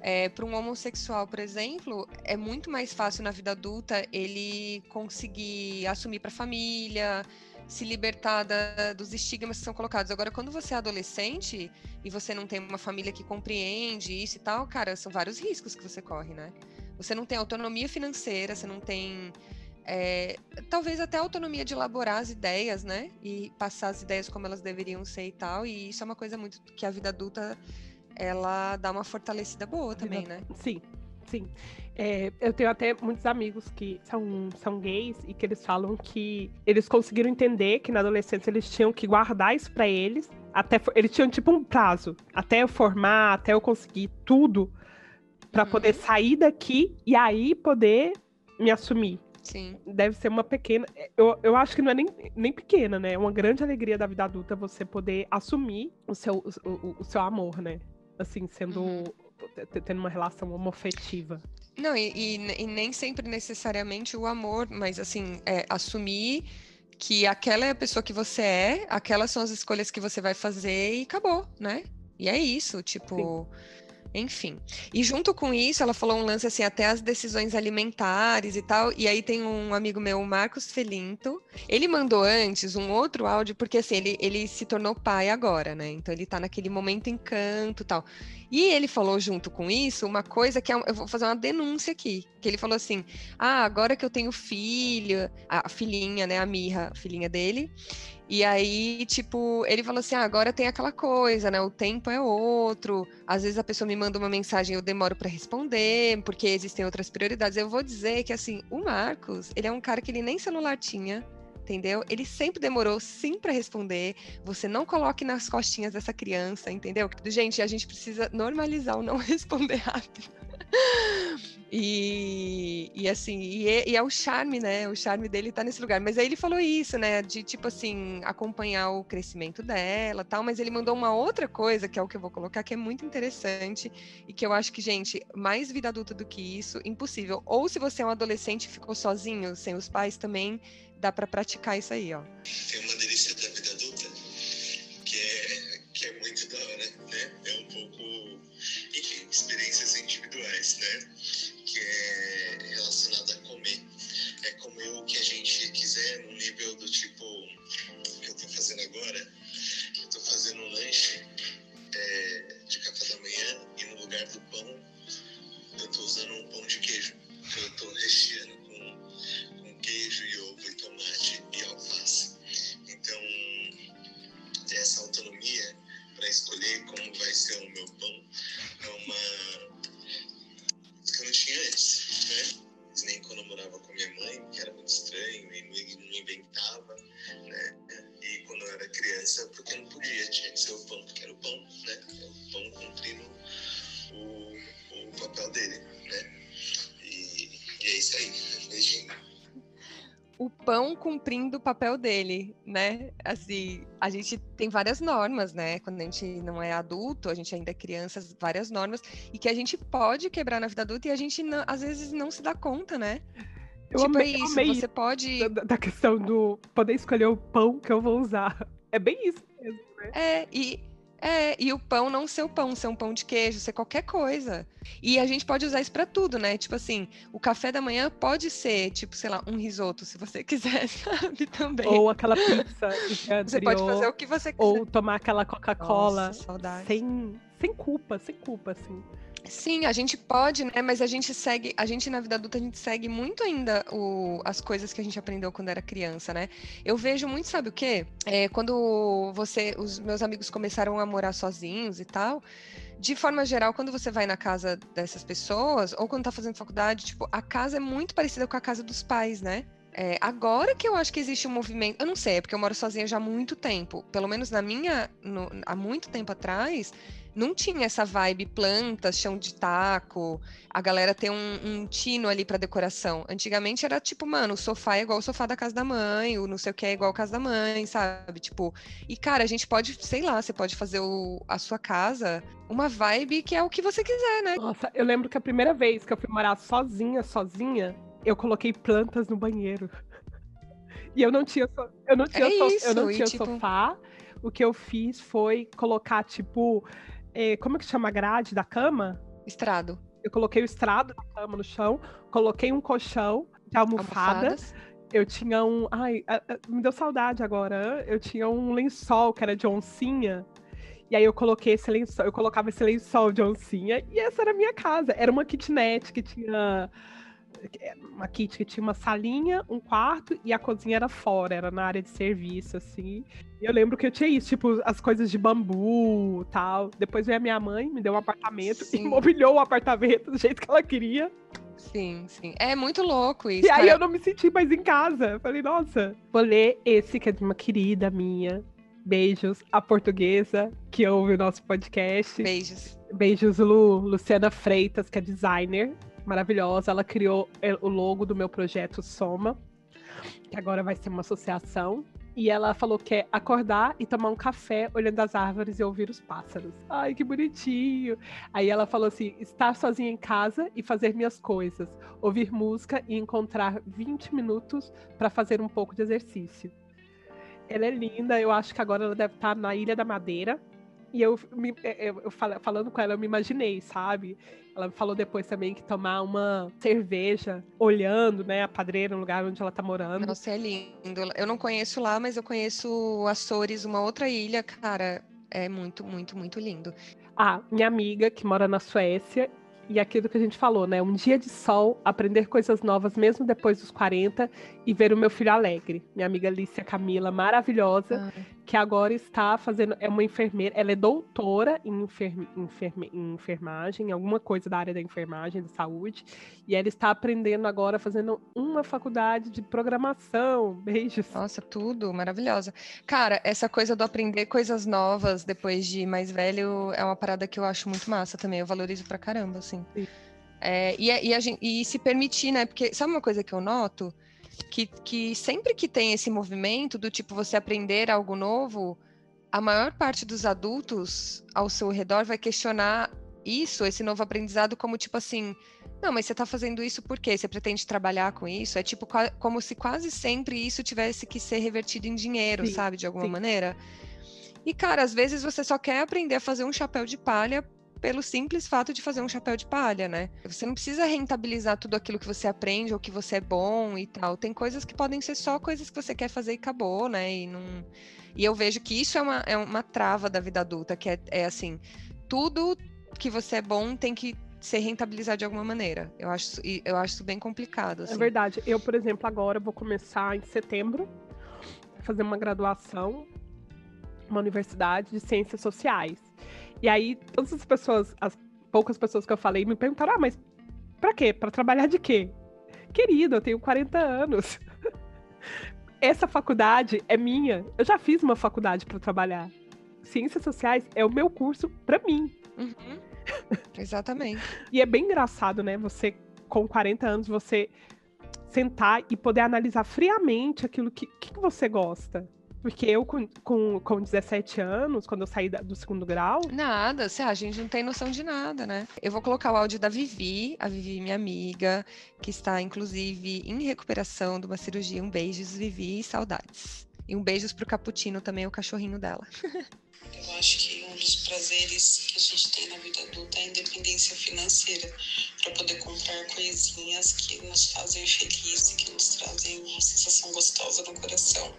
é, para um homossexual, por exemplo, é muito mais fácil na vida adulta ele conseguir assumir para a família, se libertar da- dos estigmas que são colocados. Agora, quando você é adolescente e você não tem uma família que compreende isso e tal, cara, são vários riscos que você corre, né? Você não tem autonomia financeira, você não tem. é, talvez até autonomia de elaborar as ideias, né? E passar as ideias como elas deveriam ser e tal. E isso é uma coisa muito que a vida adulta ela dá uma fortalecida boa também, né? Sim, sim. É, eu tenho até muitos amigos que são, são gays e que eles falam que eles conseguiram entender que na adolescência eles tinham que guardar isso pra eles. Até, eles tinham tipo um prazo. Até eu formar, até eu conseguir tudo pra Uhum. poder sair daqui e aí poder me assumir. Sim. Deve ser uma pequena. Eu, eu acho que não é nem, nem pequena, né? É uma grande alegria da vida adulta você poder assumir o seu, o- o seu amor, né? Assim, sendo. Uhum. Tendo uma relação homoafetiva. Não, e, e- e nem sempre necessariamente o amor, mas assim, é, assumir que aquela é a pessoa que você é, aquelas são as escolhas que você vai fazer e acabou, né? E é isso, tipo. Enfim. E junto com isso, ela falou um lance assim, até as decisões alimentares e tal. E aí tem um amigo meu, o Marcos Felinto. Ele mandou antes um outro áudio, porque assim, ele, ele se tornou pai agora, né? Então ele tá naquele momento encanto e tal. E ele falou junto com isso uma coisa que é, eu vou fazer uma denúncia aqui, que ele falou assim: "Ah, agora que eu tenho filho, a filhinha, né, a Mirra, a filhinha dele, e aí, tipo, ele falou assim: ah, agora tem aquela coisa, né? O tempo é outro. Às vezes a pessoa me manda uma mensagem eu demoro para responder, porque existem outras prioridades. Eu vou dizer que, assim, o Marcos, ele é um cara que ele nem celular tinha, entendeu? Ele sempre demorou sim para responder. Você não coloque nas costinhas dessa criança, entendeu? Gente, a gente precisa normalizar o não [laughs] responder rápido. E, e assim, e é, e é o charme, né? O charme dele tá nesse lugar. Mas aí ele falou isso, né? De tipo assim, acompanhar o crescimento dela tal. Mas ele mandou uma outra coisa, que é o que eu vou colocar, que é muito interessante e que eu acho que, gente, mais vida adulta do que isso, impossível. Ou se você é um adolescente e ficou sozinho, sem os pais, também dá para praticar isso aí, ó. Tem uma delícia da vida adulta agora. Eu tô fazendo um lanche o pão cumprindo o papel dele, né? Assim, a gente tem várias normas, né? Quando a gente não é adulto, a gente ainda é criança, várias normas, e que a gente pode quebrar na vida adulta e a gente não, às vezes não se dá conta, né? Eu tipo, amei, é isso, amei você pode. da, da questão do poder escolher o pão que eu vou usar. [laughs] É bem isso mesmo. É, e, é, e o pão não ser o pão, ser um pão de queijo, ser qualquer coisa. E a gente pode usar isso pra tudo, né? Tipo assim, o café da manhã pode ser, tipo, sei lá, um risoto, se você [laughs] quiser, sabe? Também. Ou aquela pizza. você pode fazer o que você quiser. Ou tomar aquela Coca-Cola saudade. sem, sem culpa, sem culpa, assim. Sim, a gente pode, né? Mas a gente segue, a gente na vida adulta, a gente segue muito ainda o, as coisas que a gente aprendeu quando era criança, né? Eu vejo muito, sabe o quê? É, quando você, os meus amigos começaram a morar sozinhos e tal, de forma geral, quando você vai na casa dessas pessoas, ou quando tá fazendo faculdade, tipo, a casa é muito parecida com a casa dos pais, né? É, agora que eu acho que existe um movimento, eu não sei, é porque eu moro sozinha já há muito tempo. Pelo menos na minha, no, há muito tempo atrás, não tinha essa vibe plantas, chão de taco, a galera tem um, um tino ali para decoração. Antigamente era tipo, mano, o sofá é igual o sofá da casa da mãe, o não sei o que é igual a casa da mãe, sabe? Tipo, e cara, a gente pode, sei lá, você pode fazer o, a sua casa uma vibe que é o que você quiser, né? Nossa, eu lembro que a primeira vez que eu fui morar sozinha, sozinha, eu coloquei plantas no banheiro. [laughs] E eu não tinha, so- eu não tinha, É so- isso, eu não e tinha tipo- sofá. O que eu fiz foi colocar, tipo, eh, como é que chama a grade da cama? Estrado. Eu coloquei o estrado da cama no chão, coloquei um colchão de almofada. Almofadas. Eu tinha um. Ai, me deu saudade agora. Eu tinha um lençol que era de oncinha. E aí eu coloquei esse lençol, eu colocava esse lençol de oncinha e essa era a minha casa. Era uma kitnet que tinha. Uma kit que tinha uma salinha, um quarto e a cozinha era fora, era na área de serviço, assim. E eu lembro que eu tinha isso, tipo, as coisas de bambu tal. Depois veio a minha mãe, me deu um apartamento Sim. e [laughs] mobiliou o apartamento do jeito que ela queria. Sim, sim. É muito louco isso. E aí cara. eu não me senti mais em casa. Falei, nossa, vou ler esse que é de uma querida minha. Beijos, a portuguesa, que ouve o nosso podcast. Beijos. Beijos, Lu. Luciana Freitas, que é designer, maravilhosa. Ela criou é, o logo do meu projeto Soma, que agora vai ser uma associação. E ela falou que é acordar e tomar um café olhando as árvores e ouvir os pássaros. Ai, que bonitinho! Aí ela falou assim: estar sozinha em casa e fazer minhas coisas, ouvir música e encontrar 20 minutos para fazer um pouco de exercício. Ela é linda, eu acho que agora ela deve estar na Ilha da Madeira. E eu, me- eu, eu fala- falando com ela, eu me imaginei, sabe? Ela falou depois também que tomar uma cerveja olhando, né, a padreira no lugar onde ela tá morando. Nossa, é lindo. Eu não conheço lá, mas eu conheço Açores, uma outra ilha, cara. É muito, muito, muito lindo. Ah, minha amiga que mora na Suécia, e aquilo que a gente falou, né? Um dia de sol, aprender coisas novas mesmo depois dos 40 e ver o meu filho alegre. Minha amiga Lícia Camila, maravilhosa, que agora está fazendo. É uma enfermeira, ela é doutora em, enferme- enferme- em enfermagem, alguma coisa da área da enfermagem, da saúde, e ela está aprendendo agora, fazendo uma faculdade de programação. [laughs] Beijos. Nossa, tudo maravilhosa. Cara, essa coisa do aprender coisas novas depois de mais velho é uma parada que eu acho muito massa também. Eu valorizo pra caramba, assim. Sim. É, e, a- e, a gen- e se permitir, né? Porque sabe uma coisa que eu noto? Que, que sempre que tem esse movimento do tipo você aprender algo novo, a maior parte dos adultos ao seu redor vai questionar isso, esse novo aprendizado, como tipo assim. Não, mas você tá fazendo isso por quê? Você pretende trabalhar com isso? É tipo como se quase sempre isso tivesse que ser revertido em dinheiro, Sim, sabe? De alguma sim. maneira. E, cara, às vezes você só quer aprender a fazer um chapéu de palha pelo simples fato de fazer um chapéu de palha, né? Você não precisa rentabilizar tudo aquilo que você aprende ou que você é bom e tal. Tem coisas que podem ser só coisas que você quer fazer e acabou, né? E, não... e eu vejo que isso é uma, é uma trava da vida adulta, que é, é assim, tudo que você é bom tem que ser rentabilizado de alguma maneira. Eu acho, eu acho isso bem complicado, assim. É verdade. Eu, por exemplo, agora vou começar em setembro a fazer uma graduação uma universidade de ciências sociais. E aí, todas as pessoas, as poucas pessoas que eu falei, me perguntaram: ah, mas pra quê? Pra trabalhar de quê? Querido, eu tenho 40 anos. [laughs] Essa faculdade é minha. Eu já fiz uma faculdade para trabalhar. Ciências sociais é o meu curso para mim. Uhum. [laughs] Exatamente. E é bem engraçado, né? Você, com 40 anos, você sentar e poder analisar friamente aquilo que, que, que você gosta. Porque eu, com, com, com 17 anos, quando eu saí da, do segundo grau. Nada, você, a gente não tem noção de nada, né? Eu vou colocar o áudio da Vivi, a Vivi, minha amiga, que está, inclusive, em recuperação de uma cirurgia. Um beijos, Vivi, saudades. E um beijos pro Caputino também, o cachorrinho dela. [laughs] Eu acho que um dos prazeres que a gente tem na vida adulta é a independência financeira, para poder comprar coisinhas que nos fazem felizes, que nos trazem uma sensação gostosa no coração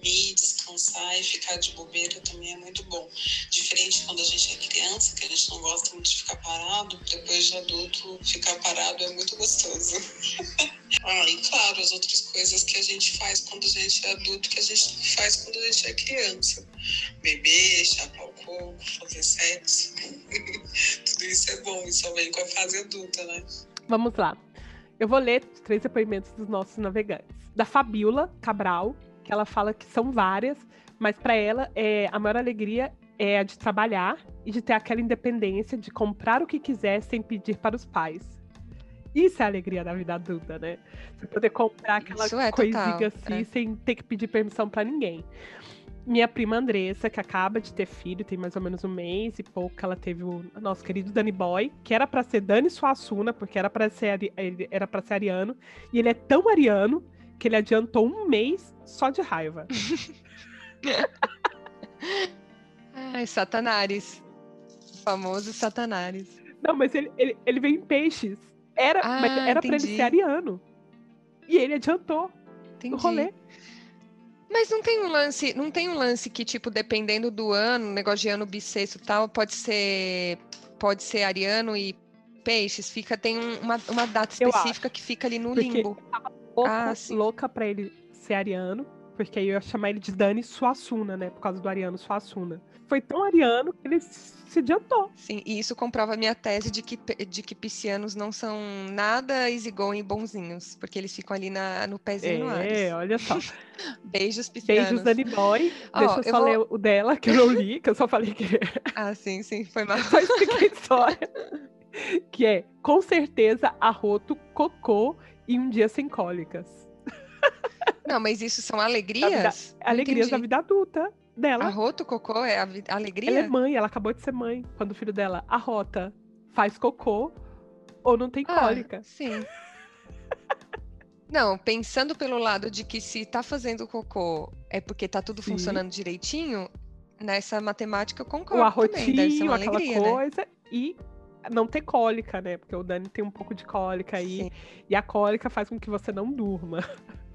dormir, descansar e ficar de bobeira também é muito bom. Diferente quando a gente é criança, que a gente não gosta muito de ficar parado, depois de adulto, ficar parado é muito gostoso. [laughs] ah, e claro, as outras coisas que a gente faz quando a gente é adulto, que a gente faz quando a gente é criança. Beber, chapar o coco, fazer sexo. [laughs] Tudo isso é bom, isso só vem com a fase adulta, né? Vamos lá. Eu vou ler os três depoimentos dos nossos navegantes. Da Fabiola Cabral, que ela fala que são várias, mas para ela é, a maior alegria é a de trabalhar e de ter aquela independência de comprar o que quiser sem pedir para os pais. Isso é a alegria da vida adulta, né? Você poder comprar aquela é coisinha total, assim é. sem ter que pedir permissão para ninguém. Minha prima Andressa, que acaba de ter filho, tem mais ou menos um mês e pouco que ela teve o nosso querido Danny Boy, que era para ser Dani Suassuna, porque era para ser era para ser ariano, e ele é tão ariano que ele adiantou um mês só de raiva. [laughs] Ai, Satanares. O famoso Satanares. Não, mas ele, ele, ele veio em peixes. Era, ah, mas era pra ele ser ariano. E ele adiantou entendi. o rolê. Mas não tem um lance, não tem um lance que, tipo, dependendo do ano, negócio de ano bissexto e tal, pode ser. Pode ser ariano e peixes, fica, tem uma, uma data específica que fica ali no limbo louco, ah, louca pra ele ser ariano, porque aí eu ia chamar ele de Dani Suassuna, né? Por causa do Ariano Suassuna. Foi tão ariano que ele se adiantou. Sim, e isso comprova a minha tese de que, de que piscianos não são nada easygoing e bonzinhos, porque eles ficam ali na, no pezinho é, no ar. É, olha só. [laughs] Beijos piscianos. Beijos Dani Boy. Oh, Deixa eu só vou... ler o dela, que eu não li, que eu só falei que... [laughs] ah, sim, sim, foi mal. [laughs] só expliquei a história. que é, com certeza, arroto, cocô e um dia sem cólicas. Não, mas isso são alegrias? Da vida, alegrias da vida adulta dela. Arroto, cocô é a, a alegria? Ela é mãe, ela acabou de ser mãe. Quando o filho dela arrota, faz cocô ou não tem ah, cólica. Sim. Não, pensando pelo lado de que se tá fazendo cocô é porque tá tudo Sim. funcionando direitinho, nessa matemática eu concordo. O arrotinho, aquela alegria, né? coisa, né? e não ter cólica, né? Porque o Dani tem um pouco de cólica aí. Sim. E a cólica faz com que você não durma.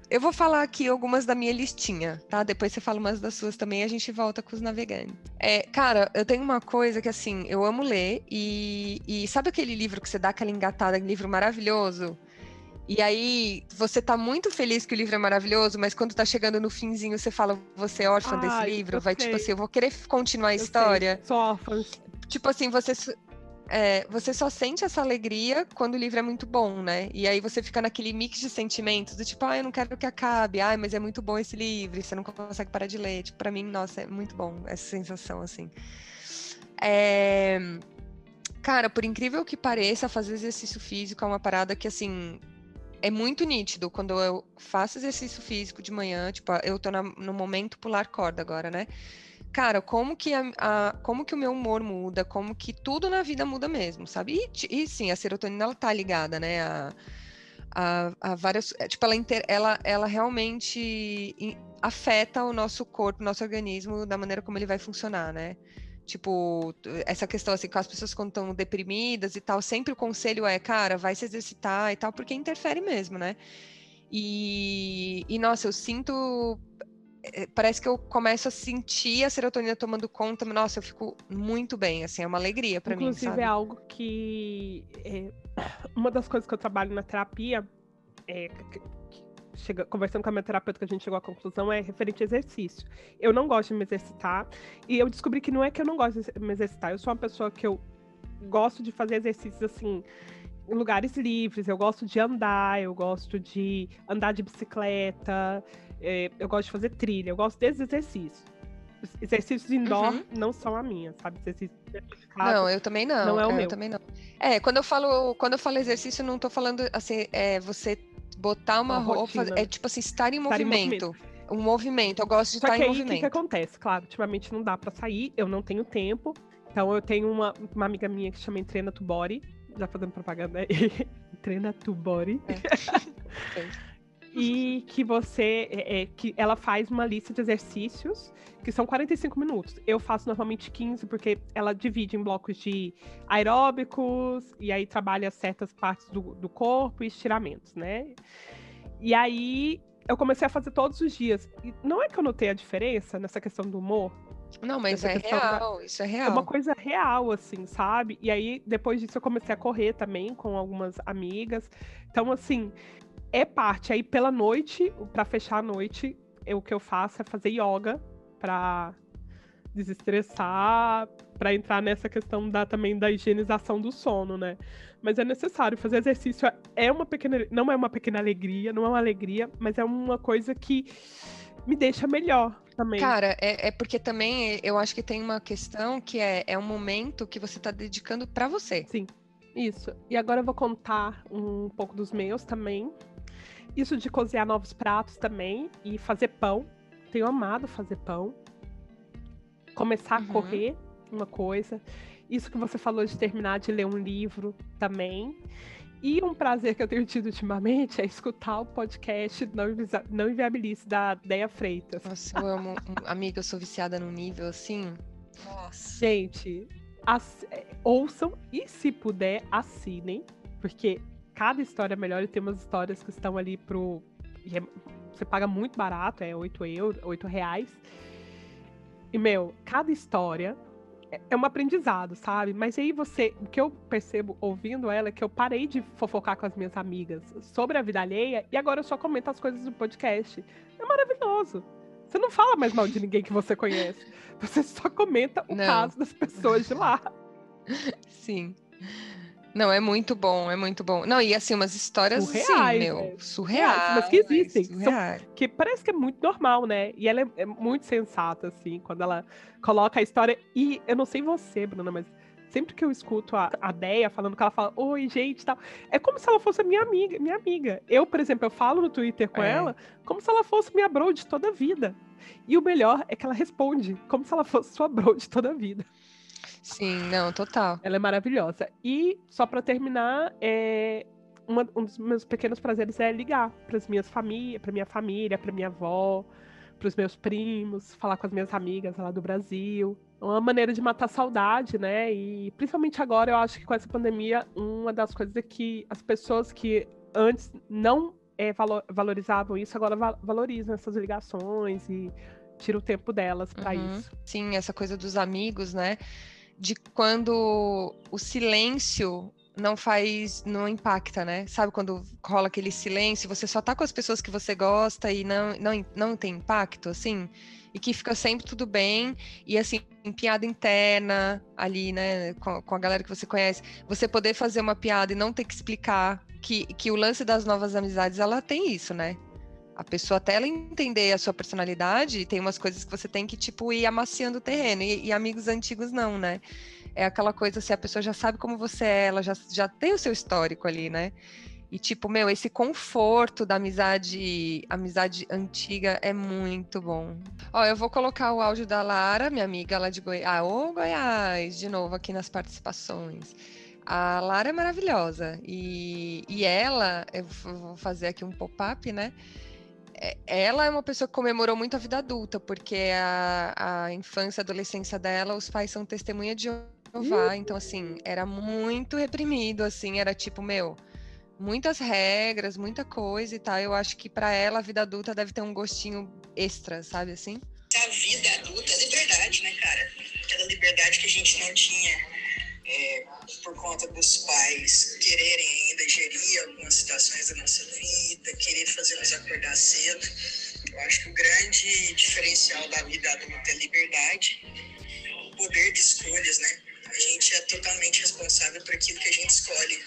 Eu vou falar aqui algumas da minha listinha, tá? Depois você fala umas das suas também e a gente volta com os navegantes. É, cara, eu tenho uma coisa que, assim, eu amo ler e, e sabe aquele livro que você dá aquela engatada, livro maravilhoso? E aí, você tá muito feliz que o livro é maravilhoso, mas quando tá chegando no finzinho, você fala, você é órfã Ai, desse livro? Vai, sei. tipo assim, eu vou querer continuar a eu história. Sei. Sou órfã. Tipo assim, você é, você só sente essa alegria quando o livro é muito bom, né? E aí você fica naquele mix de sentimentos do tipo, ah, eu não quero que acabe, ai, mas é muito bom esse livro, você não consegue parar de ler. Tipo, pra mim, nossa, é muito bom essa sensação, assim. É... Cara, por incrível que pareça, fazer exercício físico é uma parada que, assim, é muito nítido. Quando eu faço exercício físico de manhã, tipo, eu tô na, no momento pular corda agora, né? Cara, como que, a, a, como que o meu humor muda, como que tudo na vida muda mesmo, sabe? E, e sim, a serotonina, ela tá ligada, né, a, a, várias, é, tipo, ela, inter, ela, ela realmente afeta o nosso corpo, o nosso organismo, da maneira como ele vai funcionar, né? Tipo, essa questão assim, com as pessoas quando estão deprimidas e tal, sempre o conselho é, cara, vai se exercitar e tal, porque interfere mesmo, né? E, e nossa, eu sinto parece que eu começo a sentir a serotonina tomando conta, nossa, eu fico muito bem, assim, é uma alegria para mim, Inclusive, é algo que... É, uma das coisas que eu trabalho na terapia, é, chega, conversando com a minha terapeuta, que a gente chegou à conclusão, é referente a exercício. Eu não gosto de me exercitar, e eu descobri que não é que eu não gosto de me exercitar, eu sou uma pessoa que eu gosto de fazer exercícios, assim, em lugares livres, eu gosto de andar, eu gosto de andar de bicicleta, é, eu gosto de fazer trilha, eu gosto desses exercícios. Exercícios indoor uhum. não são a minha, sabe? Exercícios não, eu também não. Não é o é, meu. Eu também não. É, quando eu falo, quando eu falo exercício, eu não tô falando assim, é, você botar uma, Uma roupa, rotina. é tipo assim, estar em Estar em movimento. Um movimento, eu gosto de Só estar que em aí, o que, movimento. que acontece? Claro, ultimamente não dá pra sair, eu não tenho tempo. Então eu tenho uma, uma amiga minha que chama Entrena to Body, já fazendo propaganda aí. Treina to Body. E [laughs] que você é, é, que ela faz uma lista de exercícios que são 45 minutos. Eu faço normalmente 15 porque ela divide em blocos de aeróbicos e aí trabalha certas partes do, do corpo e estiramentos, né? E aí eu comecei a fazer todos os dias. E não é que eu notei a diferença nessa questão do humor, Não, mas é questão da- real, isso é é real. uma coisa real, assim, sabe? E aí, depois disso, eu comecei a correr também com algumas amigas. Então, assim, é parte. Aí, pela noite, pra fechar a noite, eu- o que eu faço é fazer yoga pra desestressar, pra entrar nessa questão da, também da higienização do sono, né? Mas é necessário fazer exercício. É uma pequena, não é uma pequena alegria, não é uma alegria, mas é uma coisa que me deixa melhor também. Cara, é, é porque também eu acho que tem uma questão que é, é um momento que você tá dedicando pra você. Isso. E agora eu vou contar um pouco dos meus também. Isso de cozinhar novos pratos também e fazer pão. Tenho amado fazer pão. Começar Uhum. a correr, uma coisa. Isso que você falou de terminar de ler um livro também. E um prazer que eu tenho tido ultimamente é escutar o podcast Não, Inviabilize da Deia Freitas. Nossa, eu amo. Amiga, eu sou viciada num nível assim. Nossa. Gente, ass- é, ouçam e, se puder, assinem, porque cada história é melhor e tem umas histórias que estão ali pro. Você paga muito barato, é 8 euros, 8 reais. E, meu, cada história é- é um aprendizado, sabe? Mas aí você. O que eu percebo ouvindo ela é que eu parei de fofocar com as minhas amigas sobre a vida alheia e agora eu só comento as coisas do podcast. É maravilhoso. Você não fala mais mal de ninguém que você conhece. Você só comenta o Não. caso das pessoas de lá. [laughs] Sim. Não, é muito bom, é muito bom. Não, e assim, umas histórias, Surreais, assim, meu, né? surreais. mas que existem, que são-. Que parece que é muito normal, né? E ela é, é muito sensata, assim, quando ela coloca a história. E eu não sei você, Bruna, mas sempre que eu escuto a, a Deia falando que ela fala, oi, gente, tal, é como se ela fosse a minha amiga, minha amiga. Eu, por exemplo, eu falo no Twitter com É. ela como se ela fosse minha bro de toda a vida. E o melhor é que ela responde como se ela fosse sua bro de toda a vida. Sim, não, total. Ela é maravilhosa. E, só pra terminar, é, uma- um dos meus pequenos prazeres é ligar para minhas famílias, para minha família, para minha avó, para os meus primos, falar com as minhas amigas lá do Brasil. É uma maneira de matar saudade, né? E principalmente agora, eu acho que com essa pandemia, uma das coisas é que as pessoas que antes não é, valo- valorizavam isso, agora va- valorizam essas ligações e tiram o tempo delas para Uhum. isso. Sim, essa coisa dos amigos, né? De quando o silêncio não faz, não impacta, né? Sabe quando rola aquele silêncio, você só tá com as pessoas que você gosta e não, não, não tem impacto, assim? E que fica sempre tudo bem, e assim, piada interna ali, né, com, com a galera que você conhece, você poder fazer uma piada e não ter que explicar que, que o lance das novas amizades, ela tem isso, né? A pessoa, até ela entender a sua personalidade, tem umas coisas que você tem que, tipo, ir amaciando o terreno. E, e amigos antigos não, né? É aquela coisa assim, a pessoa já sabe como você é, ela já, já tem o seu histórico ali, né? E, tipo, meu, esse conforto da amizade, amizade antiga é muito bom. Ó, eu vou colocar o áudio da Lara, minha amiga lá de Goiás. Ah, ô Goiás, de novo aqui nas participações. A Lara é maravilhosa. E, e ela, eu vou fazer aqui um pop-up, né? É- Ela é uma pessoa que comemorou muito a vida adulta, porque a, a infância e adolescência dela, os pais são testemunha de Jeová. Então, assim, era muito reprimido, assim, era tipo, meu, muitas regras, muita coisa e tal. Eu acho que para ela a vida adulta deve ter um gostinho extra, sabe assim? A vida adulta é liberdade, né, cara? Aquela liberdade que a gente não tinha é, por conta dos pais quererem ainda gerir algumas situações da nossa vida, querer fazer nos acordar cedo. Eu acho que o grande diferencial da vida adulta é liberdade, o poder de escolhas, né? A gente é totalmente responsável por aquilo que a gente escolhe.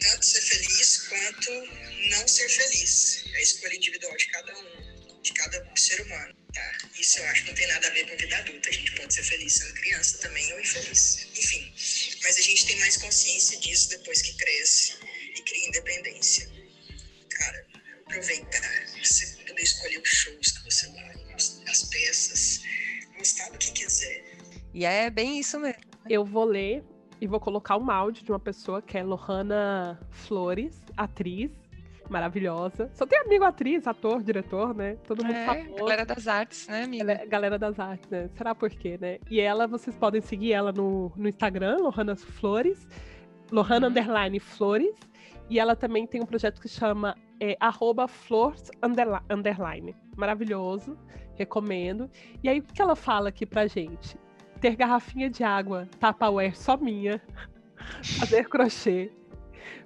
Tanto ser feliz quanto não ser feliz. É a escolha individual de cada um, de cada ser humano. Tá? Isso eu acho que não tem nada a ver com a vida adulta. A gente pode ser feliz sendo criança também ou infeliz. Enfim, mas a gente tem mais consciência disso depois que cresce e cria independência. cara, aproveitar, você poder escolher os shows que você vai, as, as peças, gostar do que quiser. E é bem isso mesmo. Eu vou ler e vou colocar um áudio de uma pessoa que é Lohana Flores, atriz maravilhosa. Só tem amigo atriz, ator, diretor, né? Todo mundo É, famoso. galera das artes, né, amiga? Galera das artes, né? Será por quê, né? E ela, vocês podem seguir ela no, no Instagram, Lohana Flores, Lohana Uhum. Underline Flores. E ela também tem um projeto que chama é, arroba Flores Underli- Underline. Maravilhoso, recomendo. E aí, o que ela fala aqui pra gente? Ter garrafinha de água, Tupperware só minha, [laughs] fazer crochê,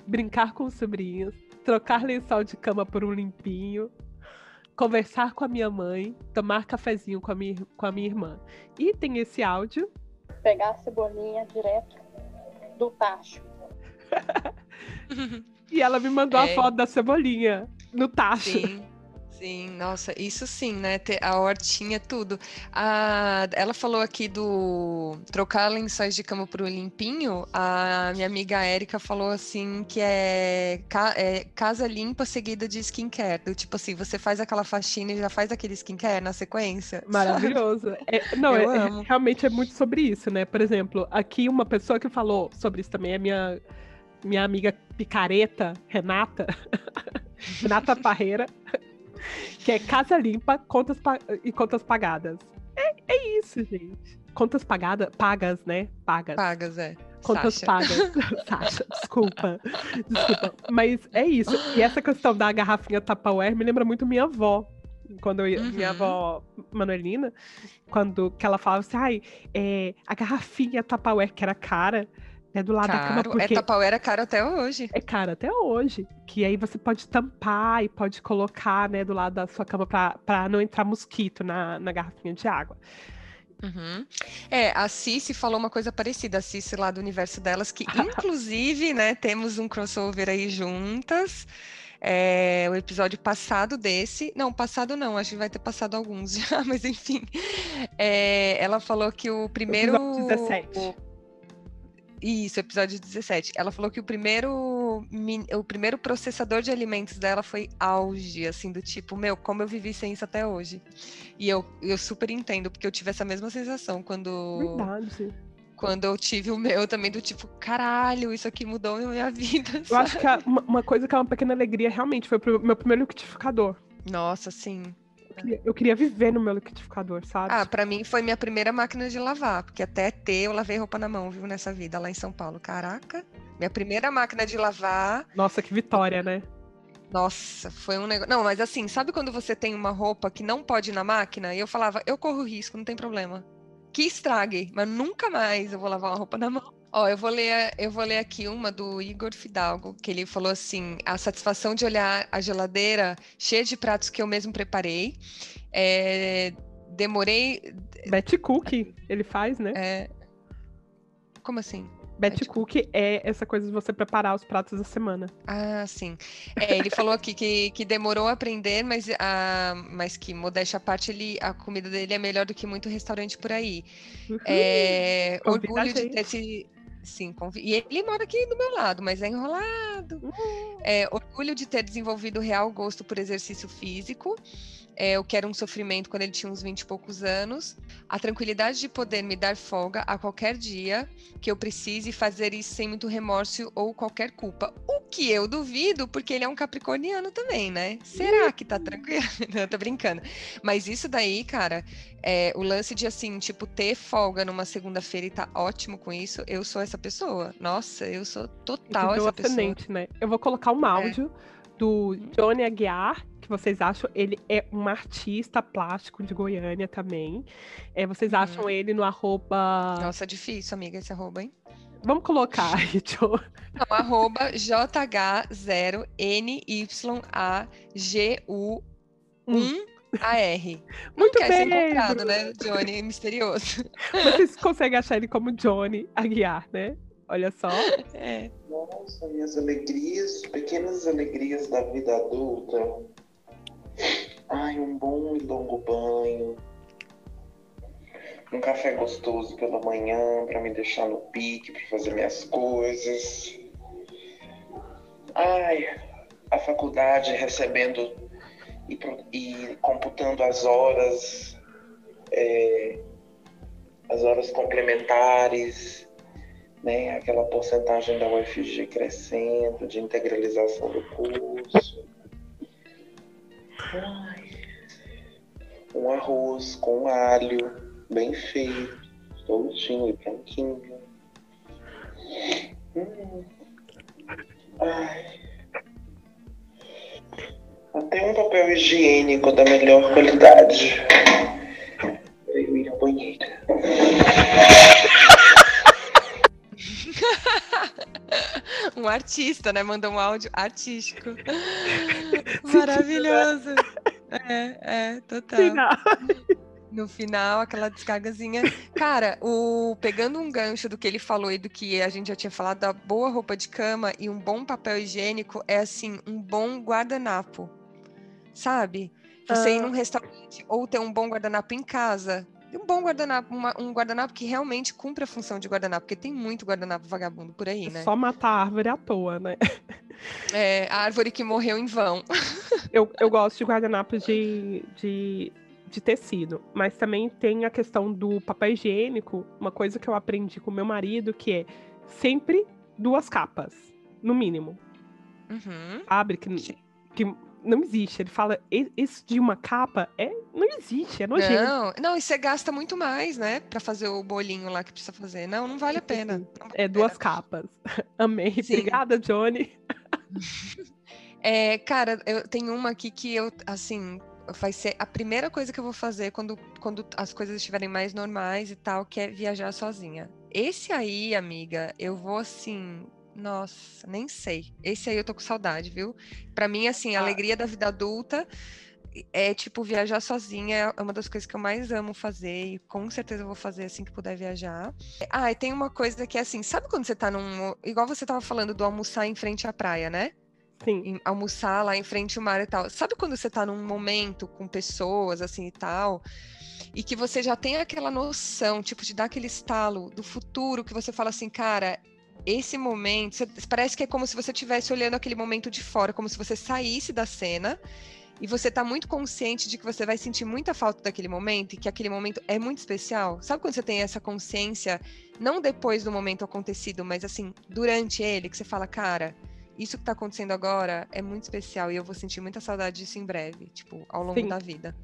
brincar com os sobrinhos, trocar lençol de cama por um limpinho, conversar com a minha mãe, tomar cafezinho com a minha, com a minha irmã. E tem esse áudio. pegar a cebolinha direto do tacho. [laughs] E ela me mandou a É. foto da cebolinha no tacho. Sim, sim, nossa, isso sim, né? Ter a hortinha, tudo. A, ela falou aqui do trocar lençóis de cama por um limpinho. A minha amiga Érica falou assim que é, é casa limpa seguida de skincare. Do tipo assim, você faz aquela faxina e já faz aquele skincare na sequência. Maravilhoso. É, não, Eu é- é- amo. realmente é muito sobre isso, né? Por exemplo, aqui uma pessoa que falou sobre isso também é minha, minha amiga picareta, Renata. [laughs] Renata Parreira. Que é casa limpa contas e contas pagadas. É, é isso, gente. Contas pagadas, pagas, né? Pagas. Pagas, é. Contas Sasha. pagas. [laughs] Sasha, desculpa. Desculpa. Mas é isso. E essa questão da garrafinha Tupperware me lembra muito minha avó. Quando eu, ia- minha Uhum. avó Manuelina, quando que ela falava assim, ai, é, a garrafinha Tupperware que era cara, é do lado da cama Caro. porque É Tapauera caro até hoje. é cara até hoje. Que aí você pode tampar e pode colocar, né, do lado da sua cama pra não entrar mosquito na, na garrafinha de água. Uhum. É, a Cici falou uma coisa parecida, a Cici lá do universo delas, que [laughs] inclusive, né, temos um crossover aí juntas. É, o episódio passado desse, não, passado não, acho que vai ter passado alguns [laughs] já, mas enfim. É, ela falou que o primeiro. Episódio 17. o- Isso, episódio 17. Ela falou que o primeiro, o primeiro processador de alimentos dela foi auge, assim, do tipo, meu, como eu vivi sem isso até hoje. E eu, eu super entendo, porque eu tive essa mesma sensação quando, Verdade. quando eu tive o meu também, do tipo, caralho, isso aqui mudou a minha [laughs] vida. Eu acho que a- uma, coisa que é uma pequena alegria realmente foi pro meu primeiro liquidificador. Nossa, sim. Eu queria, eu queria viver no meu liquidificador, sabe? Ah, pra mim foi minha primeira máquina de lavar, porque até ter eu lavei roupa na mão, viu, nessa vida, lá em São Paulo. Caraca, minha primeira máquina de lavar. Nossa, que vitória, né? Nossa, foi um negócio. Não, mas assim, sabe quando você tem uma roupa que não pode ir na máquina? E eu falava, eu corro risco, não tem problema. Que estrague, mas nunca mais eu vou lavar uma roupa na mão. Ó, eu vou ler, eu vou ler aqui uma do Igor Fidalgo, que ele falou assim: a satisfação de olhar a geladeira cheia de pratos que eu mesmo preparei. É, demorei. [laughs] Betty Cook, ele faz, né? é, como assim? Betty Cook é essa coisa de você preparar os pratos da semana. Ah, sim. É, ele falou aqui que, que demorou a aprender, mas, a, mas que, modéstia à parte, ele, a comida dele é melhor do que muito restaurante por aí. Uhum. É, orgulho de ter esse. Sim, convi- e ele mora aqui do meu lado, mas é enrolado. É, orgulho de ter desenvolvido real gosto por exercício físico, é, o que era um sofrimento quando ele tinha uns 20 e poucos anos. A tranquilidade de poder me dar folga a qualquer dia que eu precise fazer isso sem muito remorso ou qualquer culpa. O que eu duvido, porque ele é um capricorniano também, né? Será que tá tranquilo? [laughs] Não, tô brincando. Mas isso daí, cara, é, o lance de assim, tipo, ter folga numa segunda-feira e tá ótimo com isso, eu sou essa pessoa. Nossa, eu sou total Entendeu? essa pessoa. né? Eu vou colocar um áudio do Johnny Aguiar, que vocês acham, ele é um artista plástico de Goiânia também. É, vocês Uhum. acham ele no arroba. Nossa, difícil, amiga, esse arroba, hein? Vamos colocar [laughs] aí, John. Não, arroba JH0NY1AGU1AR. Não Muito quer ser bem, encontrado, Bruno. né, Johnny? Misterioso. Vocês conseguem achar ele como Johnny Aguiar, né? Olha só. É. Nossa, minhas alegrias, pequenas alegrias da vida adulta. Ai, um bom e longo banho. Um café gostoso pela manhã para me deixar no pique para fazer minhas coisas. Ai, a faculdade recebendo e, e computando as horas, é, as horas complementares, né? Aquela porcentagem da UFG crescendo, de integralização do curso. Ai, um arroz com alho, bem feito, soltinho e branquinho. Hum. Ai. Até um papel higiênico da melhor qualidade. Eu ir ao banheiro. [laughs] Um artista, né? Mandou um áudio artístico. [laughs] Maravilhoso. É, é, total. Final. No final, aquela descargazinha. Cara, o pegando um gancho do que ele falou e do que a gente já tinha falado, da boa roupa de cama e um bom papel higiênico é assim, um bom guardanapo. Sabe? Você ir Ah. num restaurante ou ter um bom guardanapo em casa. E Um bom guardanapo, uma- um guardanapo que realmente cumpre a função de guardanapo, porque tem muito guardanapo vagabundo por aí, né? Só matar a árvore à toa, né? É, a árvore que morreu em vão. [laughs] Eu, eu gosto de guardanapos de, de, de tecido, mas também tem a questão do papel higiênico, uma coisa que eu aprendi com meu marido, que é sempre duas capas, no mínimo, Uhum. sabe? Que, que não existe. Ele fala, "E- isso de uma capa é, não existe, é nojento. Não, não, e você gasta muito mais, né? Pra fazer o bolinho lá que precisa fazer. Não, não vale a pena. Vale É a duas pena. capas. [laughs] Amei. Sim. Obrigada, Johnny. [laughs] É, cara, eu tenho uma aqui que eu, assim, vai ser a primeira coisa que eu vou fazer quando, quando as coisas estiverem mais normais e tal, que é viajar sozinha. Esse aí, amiga, eu vou assim. Nossa, nem sei. Esse aí eu tô com saudade, viu? Pra mim, assim, a Ah. alegria da vida adulta é tipo viajar sozinha, é uma das coisas que eu mais amo fazer e com certeza eu vou fazer assim que puder viajar. Ah, e tem uma coisa que é assim, sabe quando você tá num, igual você tava falando do almoçar em frente à praia, né? Sim. almoçar lá em frente ao mar e tal. Sabe quando você tá num momento com pessoas assim e tal, e que você já tem aquela noção, tipo, de dar aquele estalo do futuro que você fala assim, cara, esse momento, você- parece que é como se você estivesse olhando aquele momento de fora, como se você saísse da cena. E você tá muito consciente de que você vai sentir muita falta daquele momento e que aquele momento é muito especial. Sabe quando você tem essa consciência, não depois do momento acontecido, mas assim, durante ele, que você fala, cara, isso que tá acontecendo agora é muito especial e eu vou sentir muita saudade disso em breve, tipo, ao longo Sim. da vida.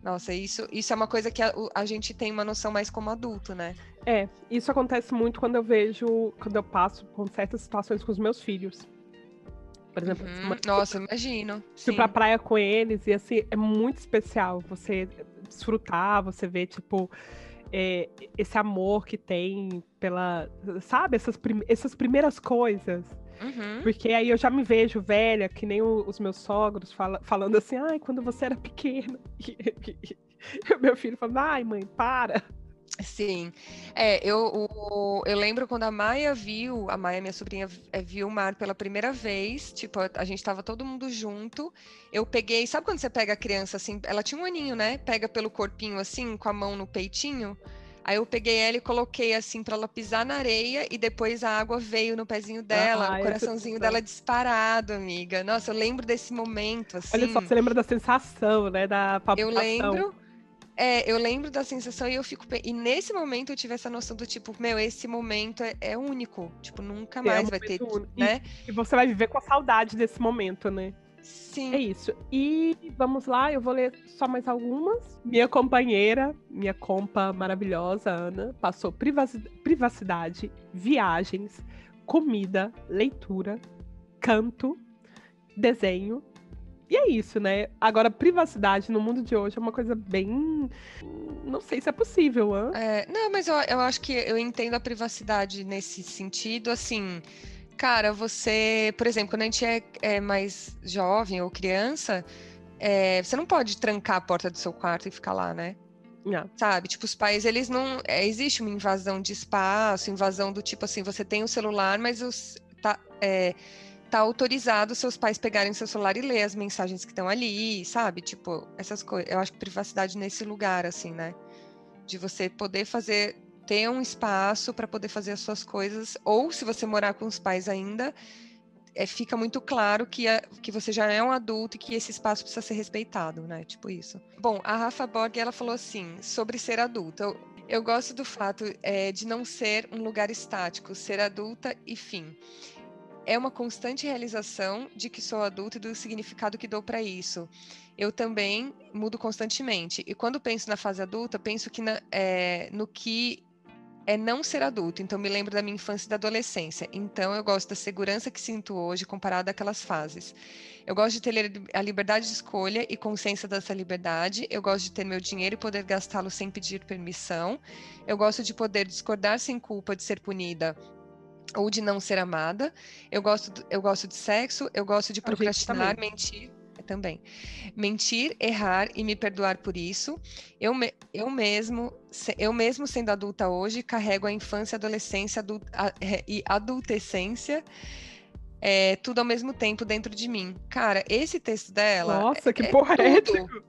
Nossa, isso, isso é uma coisa que a, a gente tem uma noção mais como adulto, né? É, isso acontece muito quando eu vejo, quando eu passo por certas situações com os meus filhos. Por exemplo, Uhum. Nossa, imagino. fui Sim. pra praia com eles e assim, é muito especial você desfrutar, você ver, tipo, é, esse amor que tem pela. Sabe, essas, prim- essas primeiras coisas. Uhum. Porque aí eu já me vejo velha, que nem o- os meus sogros fala- falando assim, ai, quando você era pequena. [laughs] E, o meu filho falando, ai, mãe, para. Sim. É, eu, o- eu lembro quando a Maia viu, a Maia, minha sobrinha, eh, viu o mar pela primeira vez, tipo, a, a gente tava todo mundo junto. Eu peguei, sabe quando você pega a criança assim, ela tinha um aninho, né? Pega pelo corpinho assim, com a mão no peitinho. Aí eu peguei ela e coloquei assim pra ela pisar na areia e depois a água veio no pezinho dela, Ah, o coraçãozinho sensação. dela disparado, amiga. Nossa, eu lembro desse momento assim. Olha só, você lembra da sensação, né? Da Eu palpitação. lembro. É, eu lembro da sensação e eu fico. E nesse momento eu tive essa noção do tipo, meu, esse momento é, é único. Tipo, nunca É, mais um vai ter, único. E- né? E você vai viver com a saudade desse momento, né? Sim. É isso. E vamos lá, eu vou ler só mais algumas. Minha companheira, minha compa maravilhosa, Ana, passou privacidade, viagens, comida, leitura, canto, desenho. E é isso, né? Agora, privacidade no mundo de hoje é uma coisa bem. Não sei se é possível, hã? É, não, mas eu, eu acho que eu entendo a privacidade nesse sentido, assim, cara, você, por exemplo, quando a gente é, é mais jovem ou criança, é, você não pode trancar a porta do seu quarto e ficar lá, né? Não. Sabe? Tipo, os pais, eles não. é, existe uma invasão de espaço, invasão do tipo assim, você tem o celular, mas os, tá, é, tá autorizado seus pais pegarem seu celular e ler as mensagens que estão ali, sabe? Tipo, essas coisas. Eu acho que privacidade nesse lugar, assim, né? De você poder fazer. ter um espaço para poder fazer as suas coisas, ou se você morar com os pais ainda. é, fica muito claro que, a, que você já é um adulto e que esse espaço precisa ser respeitado, né? Tipo isso. Bom, a Rafa Borg, ela falou assim, sobre ser adulta. Eu, eu gosto do fato é, de não ser um lugar estático, ser adulta e fim. É uma constante realização de que sou adulta e do significado que dou para isso. Eu também mudo constantemente. E quando penso na fase adulta, penso que na, é, no que é não ser adulto. Então, me lembro da minha infância e da adolescência. Então, eu gosto da segurança que sinto hoje comparada àquelas fases. Eu gosto de ter a liberdade de escolha e consciência dessa liberdade. Eu gosto de ter meu dinheiro e poder gastá-lo sem pedir permissão. Eu gosto de poder discordar sem culpa de ser punida ou de não ser amada. Eu gosto, eu gosto de sexo. Eu gosto de procrastinar, mentir também. Mentir, errar e me perdoar por isso. Eu, me, eu mesmo, eu mesmo sendo adulta hoje, carrego a infância, adolescência adult, a, e adultescência. É, tudo ao mesmo tempo dentro de mim. Cara, esse texto dela. Nossa, que é, porra é tudo,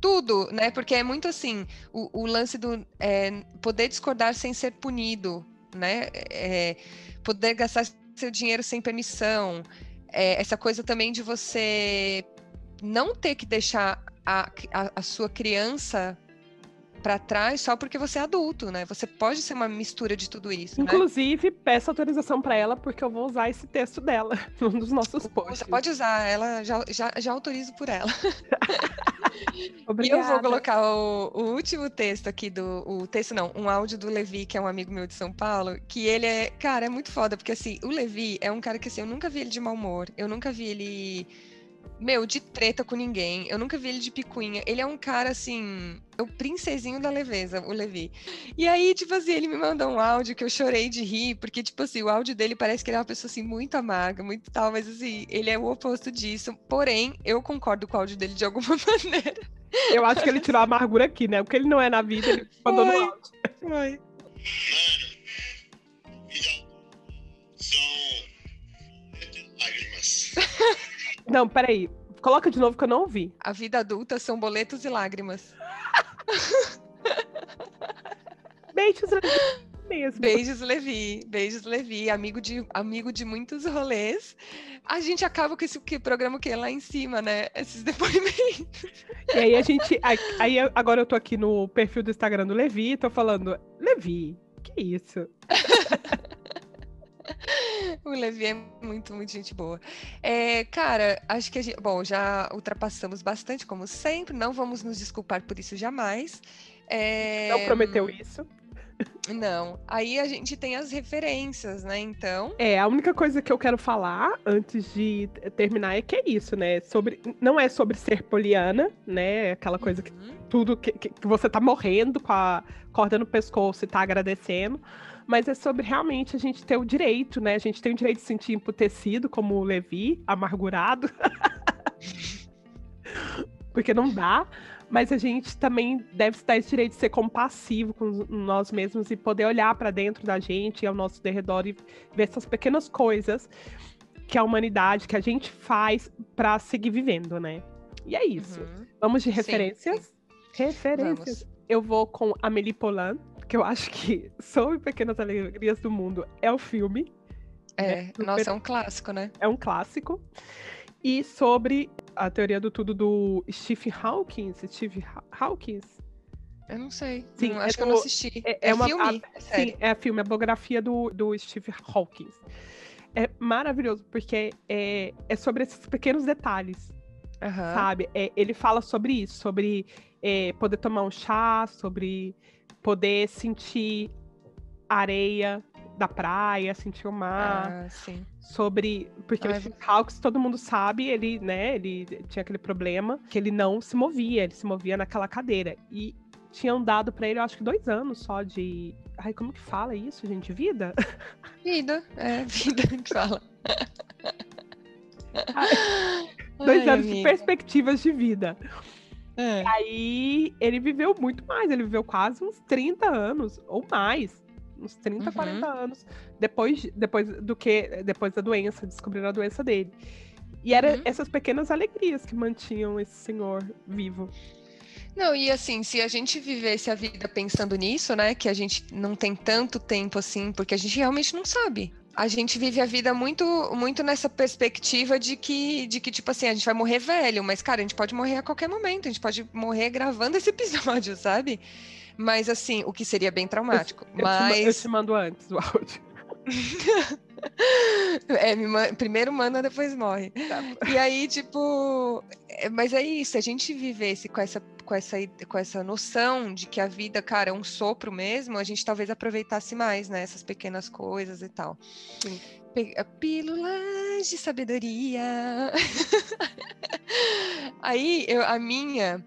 tudo, né? Porque é muito assim, o, o lance do é, poder discordar sem ser punido, né? É, poder gastar seu dinheiro sem permissão. É, essa coisa também de você não ter que deixar a, a, a sua criança para trás só porque você é adulto, né? Você pode ser uma mistura de tudo isso. Né? Inclusive, né? peço autorização para ela, porque eu vou usar esse texto dela [laughs] num dos nossos posts. Você pode usar, ela já, já, já autorizo por ela. [laughs] e eu vou colocar o, o, último texto aqui do. O texto não, um áudio do Levi, que é um amigo meu de São Paulo, que ele é. Cara, é muito foda, porque assim, o Levi é um cara que assim, eu nunca vi ele de mau humor, eu nunca vi ele meu, de treta com ninguém. Eu nunca vi ele de picuinha. Ele é um cara assim, é o princesinho da leveza, o Levi. E aí, tipo assim, ele me mandou um áudio que eu chorei de rir, porque, tipo assim, o áudio dele parece que ele é uma pessoa assim, muito amarga, muito tal, mas assim, ele é o oposto disso. Porém, eu concordo com o áudio dele de alguma [laughs] maneira. Eu acho que ele tirou a amargura aqui, né? O que ele não é na vida, ele mandou no áudio. Foi. Mano, Não, peraí. Coloca de novo que eu não ouvi. A vida adulta são boletos e lágrimas. [laughs] Beijos, mesmo. Beijos, Levi. Beijos, Levi. Amigo de, amigo de muitos rolês. A gente acaba com esse que, programa que é lá em cima, né? Esses [laughs] depoimentos. E aí a gente. Aí agora eu tô aqui no perfil do Instagram do Levi, tô falando, Levi, que isso? [laughs] [laughs] o Levi é muito, muito gente boa. É, cara, acho que a gente. Bom, já ultrapassamos bastante, como sempre. Não vamos nos desculpar por isso jamais. É... Não prometeu isso. Não. Aí a gente tem as referências, né? Então. É, a única coisa que eu quero falar antes de terminar é que é isso, né? Sobre, não é sobre ser poliana, né? Aquela coisa que uhum. tudo que, que, você tá morrendo com a corda no pescoço e tá agradecendo mas é sobre realmente a gente ter o direito, né? A gente tem o direito de se sentir emputecido, como o Levi, amargurado. [laughs] Porque não dá, mas a gente também deve estar esse direito de ser compassivo com nós mesmos e poder olhar para dentro da gente e ao nosso derredor e ver essas pequenas coisas que a humanidade, que a gente faz para seguir vivendo, né? E é isso. Uhum. Vamos de referências? Sim. Referências. Vamos. Eu vou com Amélie Poulain, que eu acho que Sobre Pequenas Alegrias do Mundo é o filme. É, né? nossa, é um clássico, né? É um clássico. E sobre a teoria do tudo do Stephen Hawking, Steve Hawking. Eu não sei. Sim, não, acho é que eu não assisti. É, é, é uma, filme? A, é sim, é filme, a biografia do, do Steve Hawking. É maravilhoso, porque é, é sobre esses pequenos detalhes. Uhum. Sabe? É, ele fala sobre isso, sobre é, poder tomar um chá, sobre poder sentir areia da praia, sentir o mar. Ah, sim. Sobre. Porque Ai, o Steve Hawks, todo mundo sabe, ele, né, ele tinha aquele problema que ele não se movia, ele se movia naquela cadeira. E tinham dado para ele, eu acho que dois anos só de. Ai, como que fala isso, gente? Vida? [laughs] Vida, é, vida que fala. Ai, dois Ai, anos amiga. de perspectivas de vida. É. Aí ele viveu muito mais, ele viveu quase uns 30 anos ou mais. Uns 30, uhum. 40 anos depois, depois do que depois da doença, descobriram a doença dele. E eram uhum. essas pequenas alegrias que mantinham esse senhor vivo. Não, e assim, se a gente vivesse a vida pensando nisso, né, que a gente não tem tanto tempo assim, porque a gente realmente não sabe. A gente vive a vida muito muito nessa perspectiva de que de que tipo assim a gente vai morrer velho mas cara a gente pode morrer a qualquer momento a gente pode morrer gravando [laughs] esse episódio sabe mas assim o que seria bem traumático Eu, mas te, eu te mando antes o áudio. [laughs] é, man- primeiro manda, depois morre. Tá. E aí, tipo, é, mas é isso, a gente vivesse com essa, com, essa, com essa noção de que a vida, cara, é um sopro mesmo, a gente talvez aproveitasse mais, né? Essas pequenas coisas e tal. Sim. Pílulas de sabedoria. [laughs] aí, eu, a minha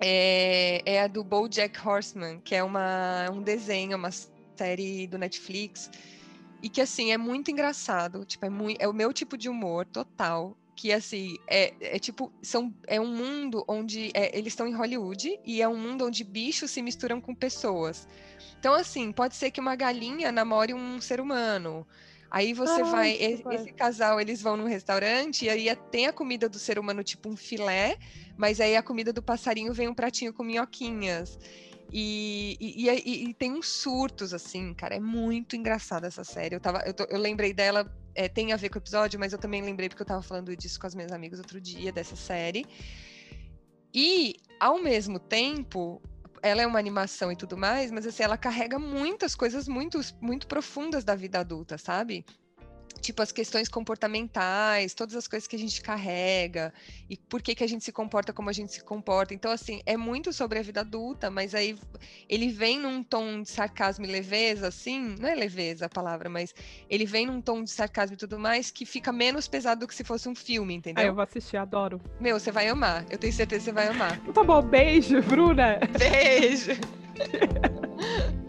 é, é a do BoJack Horseman, que é uma, um desenho, uma série do Netflix, e que assim é muito engraçado, tipo é muito, é o meu tipo de humor total, que assim é, é tipo são é um mundo onde é, eles estão em Hollywood e é um mundo onde bichos se misturam com pessoas. Então assim pode ser que uma galinha namore um ser humano. Aí você Ah, vai, e- vai. esse casal, eles vão num restaurante e aí tem a comida do ser humano, tipo um filé, mas aí a comida do passarinho vem um pratinho com minhoquinhas. E, e, e- e- tem uns surtos, assim, cara. É muito engraçada essa série. Eu, tava, eu, tô- eu lembrei dela, é, tem a ver com o episódio, mas eu também lembrei porque eu tava falando disso com as minhas amigas outro dia, dessa série. E, ao mesmo tempo, ela é uma animação e tudo mais, mas assim, ela carrega muitas coisas muito, muito profundas da vida adulta, sabe? Tipo, as questões comportamentais, todas as coisas que a gente carrega, e por que, que a gente se comporta como a gente se comporta. Então, assim, é muito sobre a vida adulta, mas aí ele vem num tom de sarcasmo e leveza, assim, não é leveza a palavra, mas ele vem num tom de sarcasmo e tudo mais que fica menos pesado do que se fosse um filme, Ah, entendeu? eu vou assistir, adoro. Meu, você vai amar. Eu tenho certeza que você vai amar. Tá bom, beijo, Bruna. Beijo! [laughs]